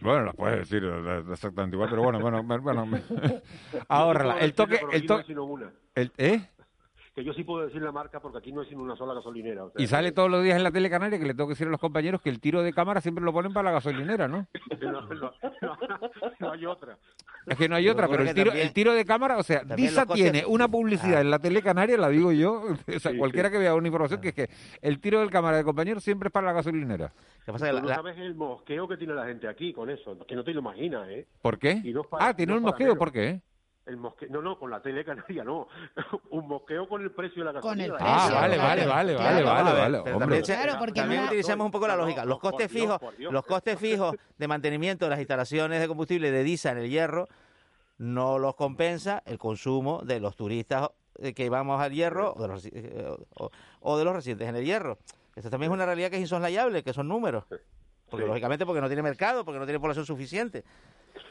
Bueno, lo puedes decir eh, exactamente igual, pero bueno, bueno, bueno. Ahórrala. El toque, el toque, el, ¿eh? Que yo sí puedo decir la marca porque aquí no hay sino una sola gasolinera. o sea, Y sale todos los días en la tele canaria que le tengo que decir a los compañeros que el tiro de cámara siempre lo ponen para la gasolinera, ¿no? no, no, no, no hay otra. Es que no hay otra, pero el tiro, también- el tiro de cámara, o sea, Disa tiene una publicidad Ah. en la tele canaria, la digo yo, o sea, Sí, cualquiera sí. que vea una información que es que el tiro del cámara de compañeros siempre es para la gasolinera. Que pasa es la- la- sabes el mosqueo que tiene la gente aquí con eso, que no te lo imaginas, ¿eh? ¿Por qué? Y no es para- ah, tiene un es mosqueo. ¿por qué? El mosqueo, no, no, con la tele canaria no. un mosqueo con el precio de la Con el gasolina. Ah, precio, vale, claro, vale, vale, vale, vale, vale, hombre. También, Claro, porque también una- utilicemos un poco la No, lógica. no, Los costes Dios, fijos, Dios. los costes fijos de mantenimiento de las instalaciones de combustible de DISA en el hierro no los compensa el consumo de los turistas eh, que vamos al hierro o de los, eh, o- o de los residentes en el hierro. Esto también es una realidad que es insoslayable, que son números. Porque Sí. lógicamente porque no tiene mercado, porque no tiene población suficiente.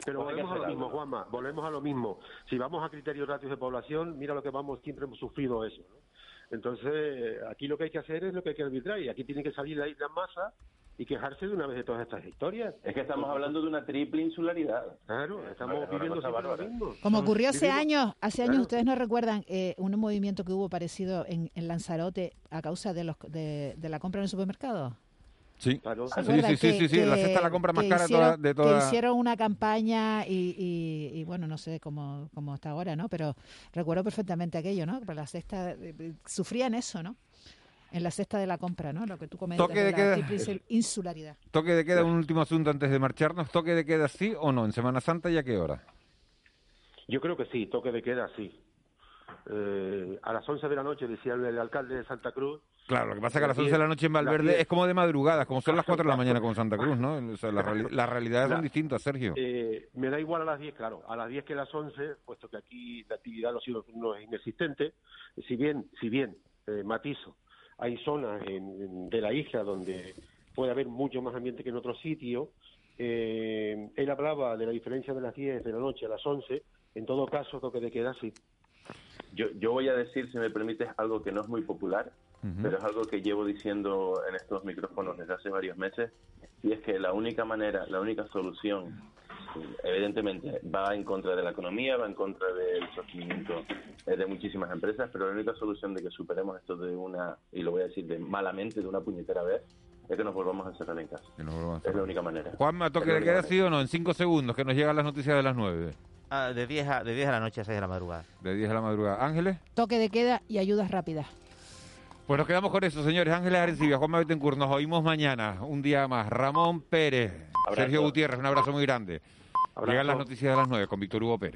Pero Pues volvemos a lo mismo. Juanma, volvemos a lo mismo. Si vamos a criterios ratios de población, mira lo que vamos, siempre hemos sufrido eso. ¿no? Entonces, aquí lo que hay que hacer es lo que hay que arbitrar y aquí tiene que salir la isla en masa y quejarse de una vez de todas estas historias. Es que estamos hablando de una triple insularidad. Claro, estamos viviendo siempre lo mismo. Como ocurrió hace Vivimos- años, hace años Claro. ustedes no recuerdan eh, un movimiento que hubo parecido en, en Lanzarote a causa de, los, de, de la compra en el supermercado. Sí. Claro. ¿Se Sí, sí, sí, sí, la cesta es la compra más que cara de hicieron, toda- de que toda- hicieron una campaña y, y- y, bueno, no sé cómo, cómo está ahora, ¿no? Pero recuerdo perfectamente aquello, ¿no? Pero la cesta, eh, eh, sufrían eso, ¿no? En la cesta de la compra, ¿no? Lo que tú comentas Toque de de la queda. insularidad. Toque de queda, un último asunto antes de marcharnos. ¿Toque de queda sí o no? ¿En Semana Santa y a qué hora? Yo creo que sí, toque de queda sí. Eh, a las 11 de la noche, decía el, el alcalde de Santa Cruz, Claro, lo que pasa es que a las Las 11 de la noche en las Valverde es como de madrugada, como son las 4 de la mañana con Santa Cruz, ¿no? O sea, la reali- las realidades son La- distintas, Sergio. Eh, me da igual a las 10, claro, a las 10 que a las 11, puesto que aquí la actividad sido- no es inexistente. Si bien, si bien, eh, matizo, hay zonas en- en- de la isla donde puede haber mucho más ambiente que en otros sitios. Eh, él hablaba de la diferencia de las 10 de la noche a las 11. En todo caso, toque de queda, sí. Yo, yo voy a decir, si me permites, algo que no es muy popular, pero es algo que llevo diciendo en estos micrófonos desde hace varios meses, y es que la única manera, la única solución, evidentemente, va en contra de la economía, va en contra del sostenimiento eh, de muchísimas empresas, pero la única solución de que superemos esto de una, y lo voy a decir de malamente, de una puñetera vez, es que nos volvamos a encerrar en casa. Es la única manera. Juanma, toque de queda sí o no, en 5 segundos, que nos llegan las noticias de las 9. Ah, de 10 a, de 10 a la noche a 6 de la madrugada. De 10 de la madrugada. Ángeles. Toque de queda y ayudas rápidas. Pues nos quedamos con eso, señores. Ángeles Arencibia, Juanma Betancourt, nos oímos mañana, un día más. Ramón Pérez, Abrazo. Sergio Gutiérrez, un abrazo muy grande. Abrazo. Llegan las noticias de las 9 con Víctor Hugo Pérez.